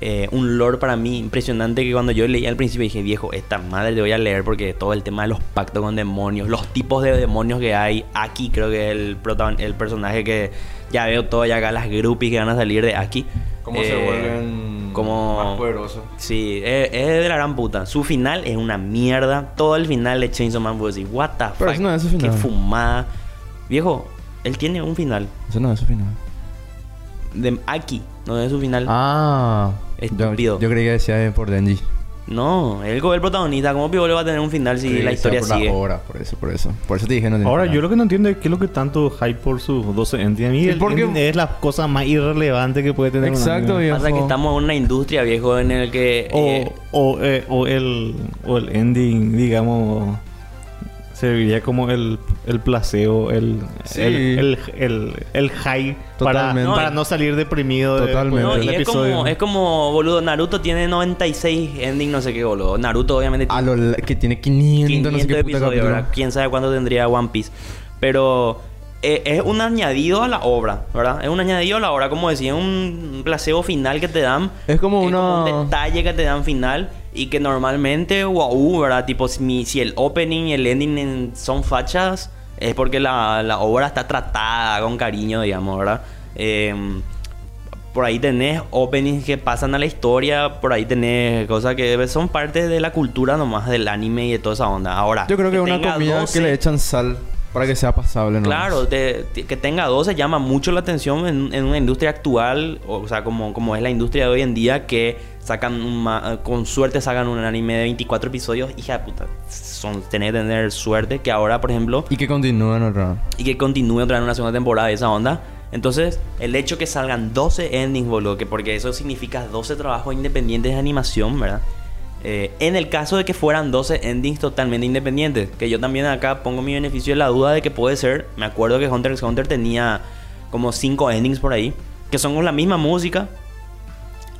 Eh, un lore para mí impresionante que cuando yo leí al principio dije, viejo, esta madre te voy a leer porque todo el tema de los pactos con demonios, los tipos de demonios que hay. Aquí creo que es el, protagon- el personaje que ya veo todo ya acá, las groupies que van a salir de aquí. ¿Cómo se Eh, vuelven como- más poderosos? Sí, es, es de la gran puta. Su final es una mierda. Todo el final de Chainsaw Man vos decís, what the Pero fuck. eso no es su Qué final. fumada. Viejo, él tiene un final. Eso no es su final. De aquí, no es su final. Ah. Estúpido. Yo, yo creí que decía por Denji. No, él es el protagonista. ¿Cómo Pibolo va a tener un final si la historia por sigue? la hora, por eso, por eso. Por eso te dije no tiene Ahora, yo lo que no entiendo es qué es lo que tanto hype por sus 12 endings. A mí ¿Y el por qué? ending es la cosa más irrelevante que puede tener un Exacto, viejo. Pasa que estamos en una industria, viejo, en el que... O, eh, o, eh, o el, o el ending, digamos, serviría como el, el placebo, el, Sí. el, el, el, el high para, Totalmente. para no salir deprimido de- Totalmente. no, del y es episodio. como, es como, boludo, Naruto tiene 96 endings, no sé qué, boludo. Naruto obviamente A tiene lo que tiene 500, 500 no sé qué puta episodios. ¿verdad? Quién sabe cuánto tendría One Piece. Pero eh, es un añadido a la obra, ¿verdad? Es un añadido a la obra, como decía, un placebo final que te dan. Es como una- un detalle que te dan final. Y que normalmente, wow, ¿verdad? Tipo, si, el opening y el ending en- son fachas, es porque la, la obra está tratada con cariño, digamos, ¿verdad? Em, por ahí tenés openings que pasan a la historia, por ahí tenés cosas que son parte de la cultura nomás del anime y de toda esa onda. Ahora, Yo creo que, es una comida 12, que le echan sal para que sea pasable, ¿no? Claro, te- te- que tenga 12 llama mucho la atención en, en una industria actual, o sea, como, como es la industria de hoy en día, que sacan un ma- con suerte sacan un anime de 24 episodios, hija de puta, son, que tener suerte que ahora, por ejemplo, Y que continúen otra. y que continúe otra vez una segunda temporada de esa onda. Entonces, el hecho que salgan 12 endings, boludo, que porque eso significa 12 trabajos independientes de animación, ¿verdad? Eh, en el caso de que fueran 12 endings totalmente independientes, que yo también acá pongo mi beneficio de la duda de que puede ser, me acuerdo que Hunter x Hunter tenía como 5 endings por ahí, que son con la misma música,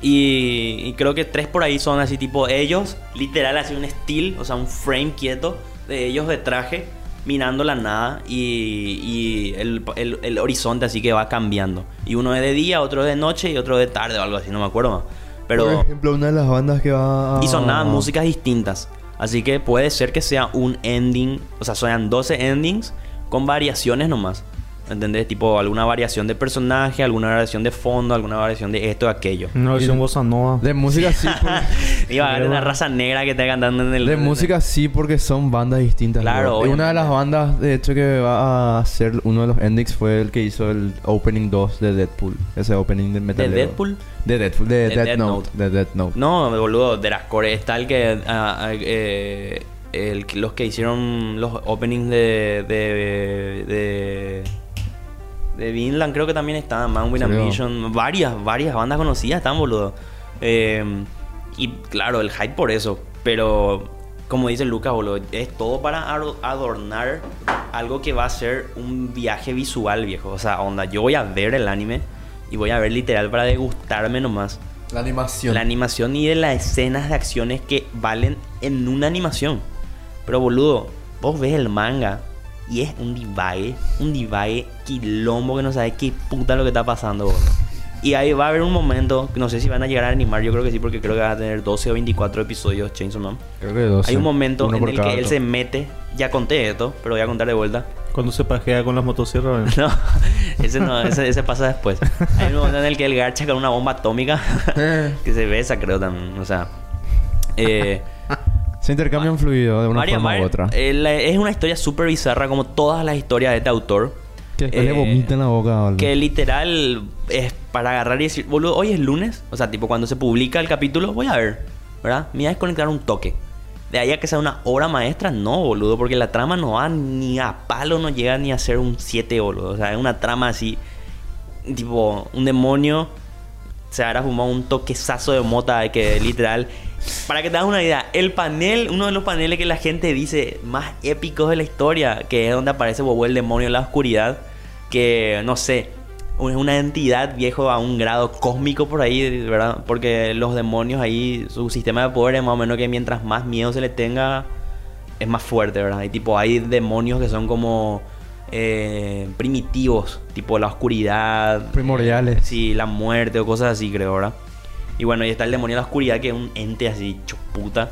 y, y creo que tres por ahí son así tipo ellos, literal así un estilo, o sea, un frame quieto de ellos de traje, mirando la nada y, y el, el- el horizonte así que va cambiando. Y uno es de día, otro es de noche y otro de tarde o algo así, no me acuerdo más. Por Pero... ejemplo, una de las bandas que va. Y sonaban músicas distintas. Así que puede ser que sea un ending, o sea, sean 12 endings con variaciones nomás. ¿Entendés? Tipo alguna variación de personaje, alguna variación de fondo, alguna variación de esto, aquello. Una versión bossa nova. De música sí, <laughs> porque... Iba a haber una raza negra que esté cantando en el. De música sí, porque son bandas distintas. Claro. Y una de las bandas, de hecho, que va a hacer uno de los endings fue el que hizo el opening 2 de Deadpool. Ese opening de ¿De Metal Deadpool? De Deadpool, de, De Death, Death Note. Note. De Death Note. No, boludo, de las core está el que. ah, ah, eh, el los que hicieron los openings de. de. de. De Vinland, creo que también estaban. Man with. Ambition. Varias, varias bandas conocidas están, boludo. Eh, y claro, el hype por eso. Pero como dice Lucas, boludo, es todo para ado- adornar algo que va a ser un viaje visual, viejo. O sea, onda, yo voy a ver el anime y voy a ver literal para degustarme nomás. La animación. La animación y de las escenas de acciones que valen en una animación. Pero boludo, vos ves el manga y es un divague, un divague quilombo que no sabes qué puta lo que está pasando, boludo. Y ahí va a haber un momento, no sé si van a llegar a animar, yo creo que sí, porque creo que va a tener 12 o 24 episodios Chainsaw Man. Creo que 12. Hay un momento Uno en el que él se mete, ya conté esto, pero voy a contar de vuelta. Cuando se pajea con las motosierras. <laughs> No, ese no, ese, ese pasa después. Hay un momento en el que él garcha con una bomba atómica <laughs> que se besa, creo también. O sea, eh, Se intercambian fluido de una Mario forma Mar- u otra. eh, la- es una historia súper bizarra, como todas las historias de este autor. que después le eh, vomita en la boca. boludo. Que literal es para agarrar y decir, boludo, hoy es lunes. O sea, tipo, cuando se publica el capítulo, voy a ver, ¿verdad? Me voy a desconectar un toque. De ahí a que sea una obra maestra, no, boludo, porque la trama no va ni a palo, no llega ni a ser un 7, boludo. O sea, es una trama así, tipo, un demonio se habrá fumado un toquezazo de mota de que literal. Para que te hagas una idea, el panel, uno de los paneles que la gente dice más épicos de la historia, que es donde aparece Bobo el demonio en la oscuridad, que no sé, es una entidad viejo a un grado cósmico por ahí, ¿verdad? Porque los demonios ahí, su sistema de poder es más o menos que mientras más miedo se le tenga, es más fuerte, ¿verdad? Y tipo, hay demonios que son como eh, primitivos, tipo la oscuridad. Primordiales. Sí, la muerte o cosas así, creo, ¿verdad? Y bueno, y está el demonio de la oscuridad, que es un ente así, chuputa.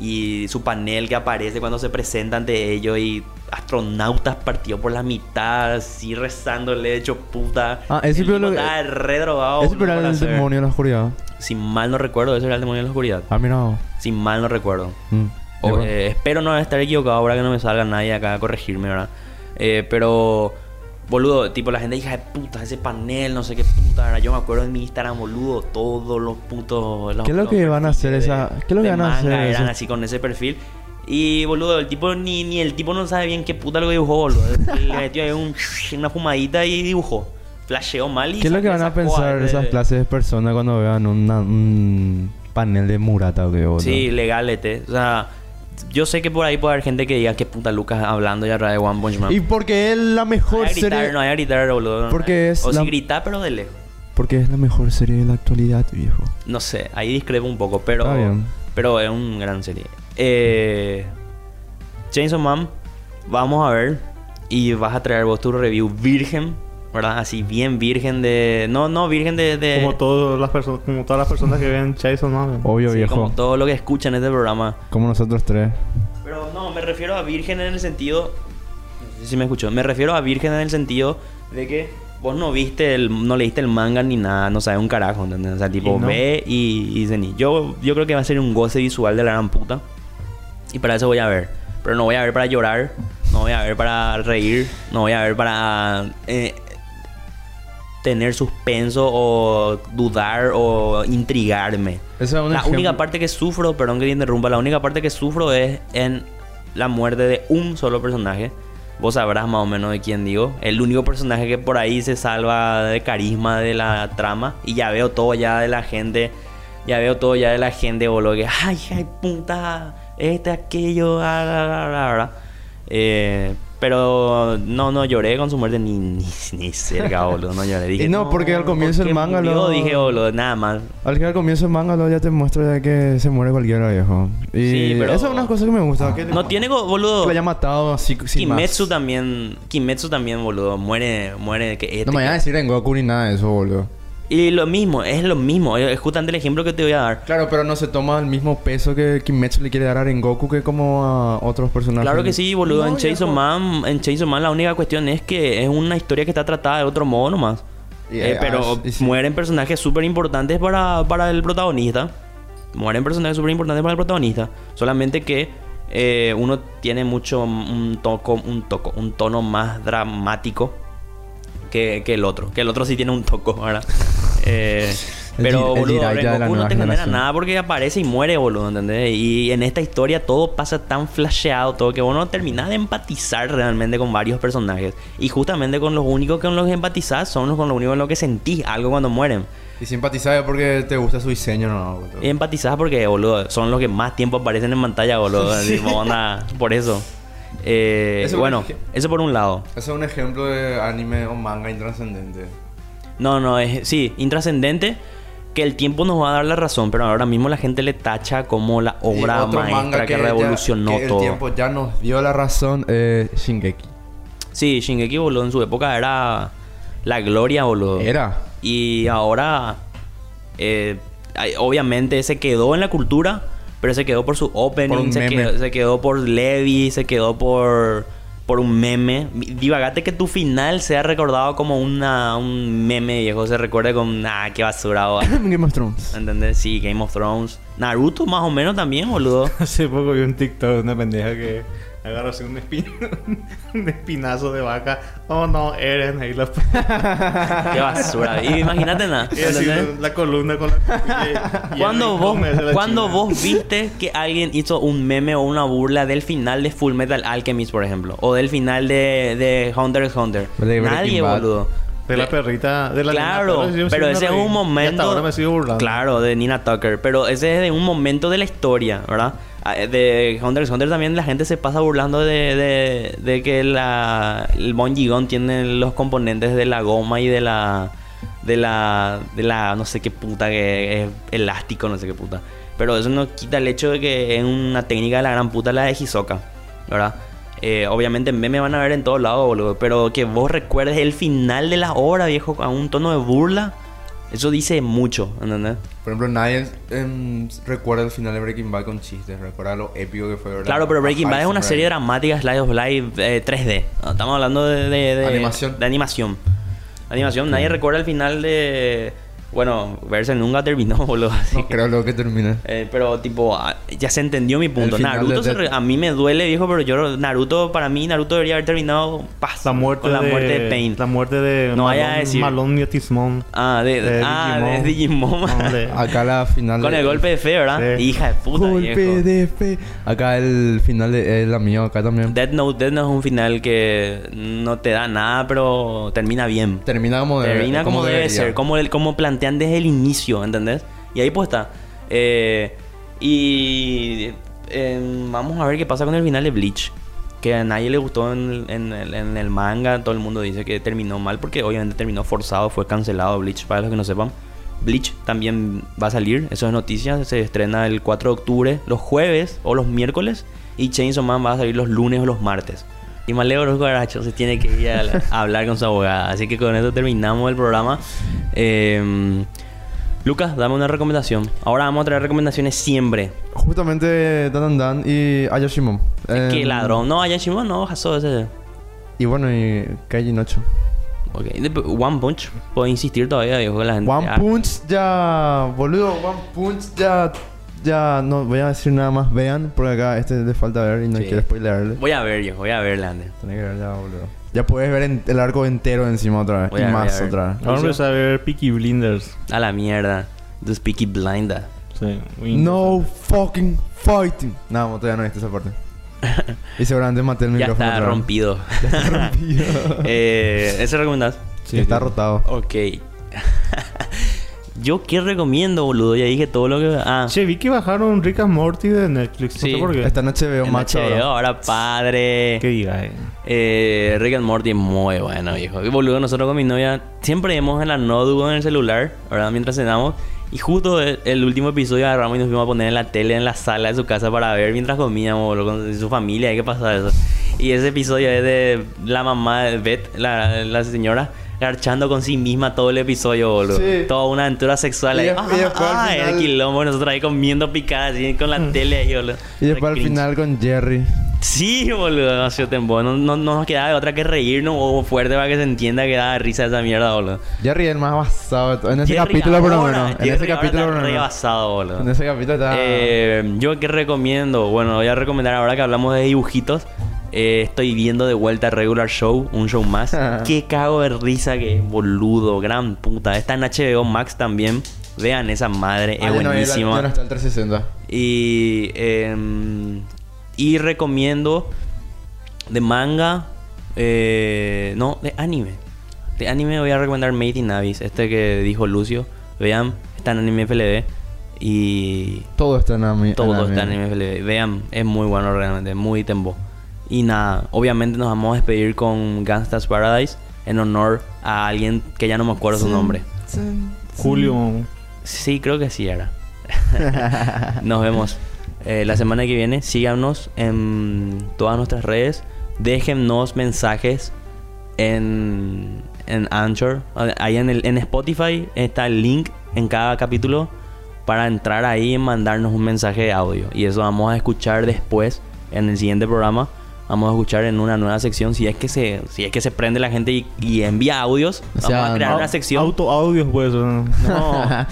Y su panel que aparece cuando se presenta ante ellos y astronautas partidos por la mitad, así rezándole, hecho puta. Ah, ese pero tipo lo- estaba re drogado. Ese era el hacer- demonio de la oscuridad. Si mal no recuerdo, ese era el demonio de la oscuridad. Ah, mira. Si mal no recuerdo. Mm. O, eh, espero no estar equivocado ahora que no me salga nadie acá a corregirme, ¿verdad? Eh, pero, boludo, tipo la gente hija de puta, ese panel, no sé qué puta, ¿verdad? Yo me acuerdo en mi Instagram, boludo, todos los putos. los- ¿Qué es lo que van a hacer perfiles esa- qué es lo que de van a hacer Eran así con ese perfil. Y, boludo, el tipo ni, ni el tipo no sabe bien qué puta lo que dibujó, boludo. Le metió ahí un, una fumadita y dibujó. Flasheó mal y ¿Qué es lo que van a pensar arte- esas clases de personas cuando vean una- un panel de Murata o qué boludo? Sí, legalete. O sea, yo sé que por ahí puede haber gente que diga que puta Lucas hablando ya de One Punch Man. Y porque es la no mejor hay a gritar, serie. no hay a gritar, boludo. Porque es O la- si gritar, pero de lejos. Porque es la mejor serie de la actualidad, viejo. No sé, ahí discrepo un poco, pero... Está bien. Pero es un gran serie. Eh, Chainsaw Man, vamos a ver. Y vas a traer vos tu review virgen, ¿verdad? Así bien virgen de... No, no, virgen de... de- Como, todas las personas, como todas las personas que ven Chainsaw Man. Obvio, sí, viejo. como Como, todo lo que escuchan este programa. nosotros tres. Pero no, me refiero a virgen en el sentido. No sé si me escuchó. Me refiero a virgen en el sentido de que vos no viste el, no leíste el manga ni nada, no sabes un carajo, ¿entendés? O sea, tipo, Y no. ve y, y cení. Yo, yo creo que va a ser un goce visual de la gran puta. Y para eso voy a ver. Pero no voy a ver para llorar, no voy a ver para reír, no voy a ver para eh, tener suspenso o dudar o intrigarme. Esa es La ejemplo- única parte que sufro, perdón que te interrumpa, la única parte que sufro es en la muerte de un solo personaje. Vos sabrás más o menos de quién digo. El único personaje que por ahí se salva de carisma de la trama. Y ya veo todo ya de la gente. Ya veo todo ya de la gente, boludo. Que, ay, ay, puta. Este, aquello. ah, ah, ah". Eh, pero no, no lloré con su muerte ni, ni, ni cerca, <laughs> boludo. No lloré. Dije, Y no, porque al comienzo ¿por el qué manga murió?". lo- Dije, boludo, nada más. Al que al comienzo del manga luego ya te muestra ya que se muere cualquiera, viejo. Y Sí, pero- Esa es una cosa que me gusta. Que No tiene, boludo. que lo haya matado así sin Kimetsu más. también, Kimetsu también, boludo, muere, muere que este, No me vayas a que- decir en Goku ni nada de eso, boludo. Y lo mismo, es lo mismo, es justamente el ejemplo que te voy a dar. Claro, pero no se toma el mismo peso que Kimetsu le quiere dar a Rengoku que como a otros personajes. Claro que sí, boludo, No, en Chainsaw. Man, en Chainsaw Man la única cuestión es que es una historia que está tratada de otro modo nomás. Eh, pero ah, sí. mueren personajes súper importantes para, para el protagonista. Mueren personajes súper importantes para el protagonista. Solamente que eh, uno tiene mucho un toco, un toco, un tono más dramático que, que el otro. Que el otro sí tiene un toco, ¿verdad? <laughs> Eh, El Pero, el boludo, la Rengoku no te genera generación. nada porque aparece y muere, boludo, ¿entendés? Y en esta historia todo pasa tan flasheado, todo que vos no terminás de empatizar realmente con varios personajes. Y justamente con los únicos con los que empatizás son los con los únicos con los que sentís algo cuando mueren. Y simpatizar porque te gusta su diseño, no, boludo. Y empatizás porque, boludo, son los que más tiempo aparecen en pantalla, boludo. <laughs> Sí. Tipo, onda, por eso. Eh, Eso bueno, porque- eso por un lado. Ese es un ejemplo de anime o manga intrascendente. No, no, es sí, intrascendente que el tiempo nos va a dar la razón, pero ahora mismo la gente le tacha como la obra maestra que, ya- revolucionó que todo. El tiempo ya nos dio la razón, eh, Shingeki. Sí, Shingeki, boludo, en su época era la gloria, boludo. Era. Y ahora, eh, obviamente se quedó en la cultura, pero se quedó por su opening, se, quedó, se quedó por Levi, se quedó por, por un meme. Divagate que tu final sea recordado como una, un meme viejo, se recuerde con, ah, qué basura, <laughs> Game of Thrones. ¿entendés? Sí, Game of Thrones. Naruto más o menos también, boludo. <laughs> Hace poco vi un TikTok de una pendeja que agarra así un, espin- <laughs> un espinazo de vaca. Oh no, Eren. Ahí la... Qué basura. Y imagínate nada. y así ¿entendés? la columna con la... <laughs> y- y Cuando vos, cuando vos viste que alguien hizo un meme o una burla del final de Full Metal Alchemist, por ejemplo, o del final de, de Hunter x Hunter, De nadie, boludo. De la perrita... De la Claro, pero me ese es un Y hasta momento. ahora me sigo burlando. Claro, de Nina Tucker. Pero ese es de un momento de la historia, ¿verdad? Ah, De Hunter x Hunter también la gente se pasa burlando de, de, que la, el Bonji Gun tiene los componentes de la goma y de la. De la. De la. No sé qué puta que es elástico, no sé qué puta. Pero eso no quita el hecho de que es una técnica de la gran puta la de Hisoka, ¿verdad? Eh, obviamente meme van a ver en todos lados, boludo. Pero que vos recuerdes el final de la obra, viejo, a un tono de burla. Eso dice mucho, ¿entendés? Por ejemplo, nadie em, recuerda el final de Breaking Bad con chistes. Recuerda lo épico que fue, ¿verdad? Claro, pero Breaking Bad es una serie dramática, Slide of Life eh, 3D. No, Estamos hablando de, de- de- Animación. De animación. Animación, nadie recuerda el final de. Bueno, Verse nunca terminó, <laughs> boludo. así No que- creo lo que termina. Eh, pero tipo, ah, ya se entendió mi punto. Naruto de se a mí me duele, viejo, pero yo Naruto, para mí, Naruto debería haber terminado paz, La muerte, con la de, muerte de Pain. La muerte de No vaya a Malone- decir. Malone y Atismon. Ah, de, de ah, Digimon. de Digimon. No, de- <laughs> Acá la final Con de- el golpe de fe, ¿verdad? Sí. Hija de puta, Golpe viejo. de fe. Acá el final de el amigo acá también. Death Note, Death Note es un final que no te da nada, pero termina bien. Termina como debe Termina como, debe debería. ser, como, el, como plantean desde el inicio, ¿entendés? Y ahí pues está. Eh, y eh, vamos a ver qué pasa con el final de Bleach. Que a nadie le gustó en, en el manga. Todo el mundo dice que terminó mal porque obviamente terminó forzado, fue cancelado Bleach, para los que no sepan. Bleach también va a salir, eso es noticia. Se estrena el 4 de octubre, los jueves o los miércoles. Y Chainsaw Man va a salir los lunes o los martes. Y Maleo los Guaracho se tiene que ir a, a hablar con su abogada. Así que con eso terminamos el programa. Eh, Lucas, dame una recomendación. Ahora vamos a traer recomendaciones siempre. Justamente Dan Dan Dan y Ayoshimon. Qué Em, ladrón. No, Ayashima no, Haso ese. Y bueno, y Kaiji Nocho. Ok. One Punch. Puedo insistir todavía, viejo, la gente. One Ah, Punch ya. Boludo, One Punch ya. Ya no voy a decir nada más. Vean, porque acá este le falta ver y no Sí. quiero spoilerle. Voy a ver, viejo, voy a ver, Lande. Tenés que ver ya, boludo. Ya puedes ver en- el arco entero encima otra vez. Voy y a ver, más voy a ver. otra vez. Vamos a ver Peaky Blinders. A la mierda. The Speaky Blinda. Sí, muy No fucking fighting. No, todavía no viste esa parte. <laughs> y seguramente maté el Ya micrófono. está otra vez. rompido. <laughs> Ya está rompido. <laughs> eh, ¿Ese recomendás? Sí, está rotado. Ok. Yo qué recomiendo, boludo. Ya dije todo lo que. Ah. Che, vi que bajaron Rick and Morty de Netflix. Sí. No sé por qué. Esta noche veo en Max HBO, ahora. ahora padre. Que diga, eh. Eh, Rick and Morty es muy bueno, viejo. Y boludo, nosotros con mi novia siempre vemos en la Nodu en el celular, ¿verdad? Mientras cenamos. Y justo el, el último episodio agarramos y nos fuimos a poner en la tele en la sala de su casa para ver mientras comíamos, boludo, con su familia. ¿Qué pasa eso? Y ese episodio es de la mamá de Beth, la, la señora, garchando con sí misma todo el episodio, boludo. Sí. Toda una aventura sexual. Y ahí. después al Ah, el final- quilombo, nosotros ahí comiendo picadas así con la tele ahí, boludo. Y después al final con Jerry. Sí, boludo, demasiado tiempo. No, no, no nos quedaba de otra que reírnos o fuerte para que se entienda que da risa esa mierda, boludo. Jerry es el más basado de todo. En ese Jerry capítulo por lo ahora, menos. En ese ahora capítulo por lo menos. basado, boludo. En ese capítulo está. Eh, yo qué recomiendo, bueno, voy a recomendar ahora que hablamos de dibujitos. Eh, estoy viendo de vuelta Regular Show, un show más. <laughs> Qué cago de risa que es, boludo, gran puta. Está en HBO Max también. Vean esa madre, Ah, es ya no, buenísima. está el 360. Y, em, y recomiendo de manga, eh, no, de anime. De anime voy a recomendar Made in Abyss, este que dijo Lucio. Vean, está en anime FLV. Y Todo está en anime. todo está en anime FLV. Vean, es muy bueno realmente, muy tembo. Y nada, obviamente nos vamos a despedir con Gangsta's Paradise en honor a alguien que ya no me acuerdo su nombre. Julio. Sí, creo que sí era. <laughs> Nos vemos eh, la semana que viene. Síganos en todas nuestras redes. Déjennos mensajes en, en Anchor. Ahí en, el, en Spotify está el link en cada capítulo para entrar ahí y mandarnos un mensaje de audio. Y eso vamos a escuchar después en el siguiente programa. Vamos a escuchar en una nueva sección. Si es que se, si es que se prende la gente y, y envía audios, O sea, vamos a crear no- una sección. Auto audios, pues. No,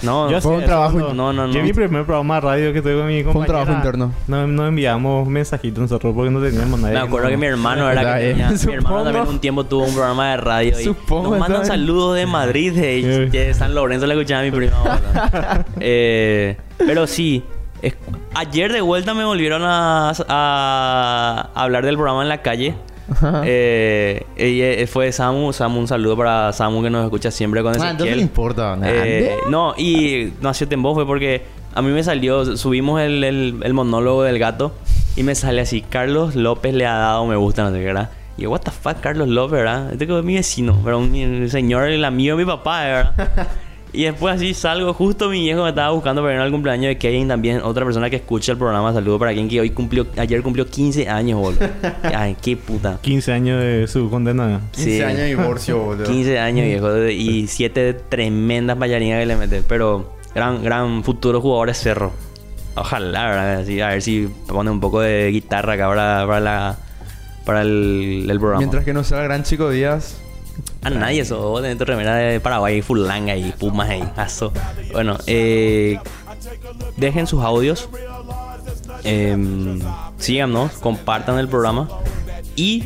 no. <laughs> Yo fue un trabajo No, no, no. Yo mi primer programa de radio que tuve con mi compañera. Fue un trabajo interno. No, no enviamos mensajitos nosotros porque no teníamos nadie. Me acuerdo que mi no- hermano era que tenía- mi <laughs> hermano también un tiempo tuvo un programa de radio y Supongo, nos mandan ¿sabes? saludos de Madrid de, de San Lorenzo le escuchaba a mi prima. <laughs> Eh, pero sí es- ayer de vuelta me volvieron a, a hablar del programa en la calle eh, y, eh, fue Samu Samu un saludo para Samu que nos escucha siempre con Ah, Ezequiel no importa. nada. eh, no, y no hacía tiempo fue porque a mí me salió, subimos el, el- el monólogo del gato y me sale así, Carlos López le ha dado me gusta, no sé qué, ¿verdad? Y yo, what the fuck, Carlos López, ¿verdad? Este que es mi vecino, pero un, un señor, el amigo de mi papá, ¿verdad? <laughs> y después así salgo, justo mi viejo me estaba buscando para ir al cumpleaños de Kevin también, otra persona que escucha el programa, saludo para quien que hoy cumplió, ayer cumplió 15 años, boludo. <laughs> Ay, qué puta. 15 años de su condena. 15 sí. años de divorcio, boludo. 15 años viejo y 7 tremendas ballarinas que le mete. Pero gran, gran futuro jugador de cerro. Ojalá, ¿verdad? Así, a ver si pone un poco de guitarra acá para, para, la, para el, el programa. Mientras que no sea el gran chico Díaz. A nadie eso. Vos tenés tu remera de Paraguay, Fulanga y Pumas ahí. Aso. Bueno, eh, dejen sus audios. em, síganos, compartan el programa. Y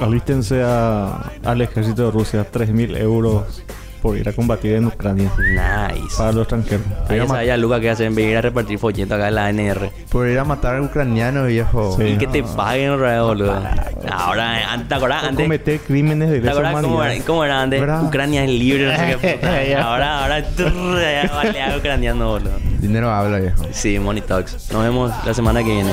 Alístense al ejército de Rusia. 3.000 euros por ir a combatir en Ucrania. nice. Para los extranjeros. Ahí ya sabe ya Luca que hacen venir a repartir folletos acá en la ANR. Por ir a matar al ucraniano, viejo. Sí. Y que te paguen otra boludo. Ahora, antes, ¿te acordás? Antes, cometer crímenes de ¿te lesa cómo, humanidad. era, cómo era antes? ¿Verdad? Ucrania es libre, no sé qué puta. <laughs> Ahora, ahora, <laughs> ya baleado ucraniano, boludo. Dinero habla, viejo. Sí, Money Talks. Nos vemos la semana que viene.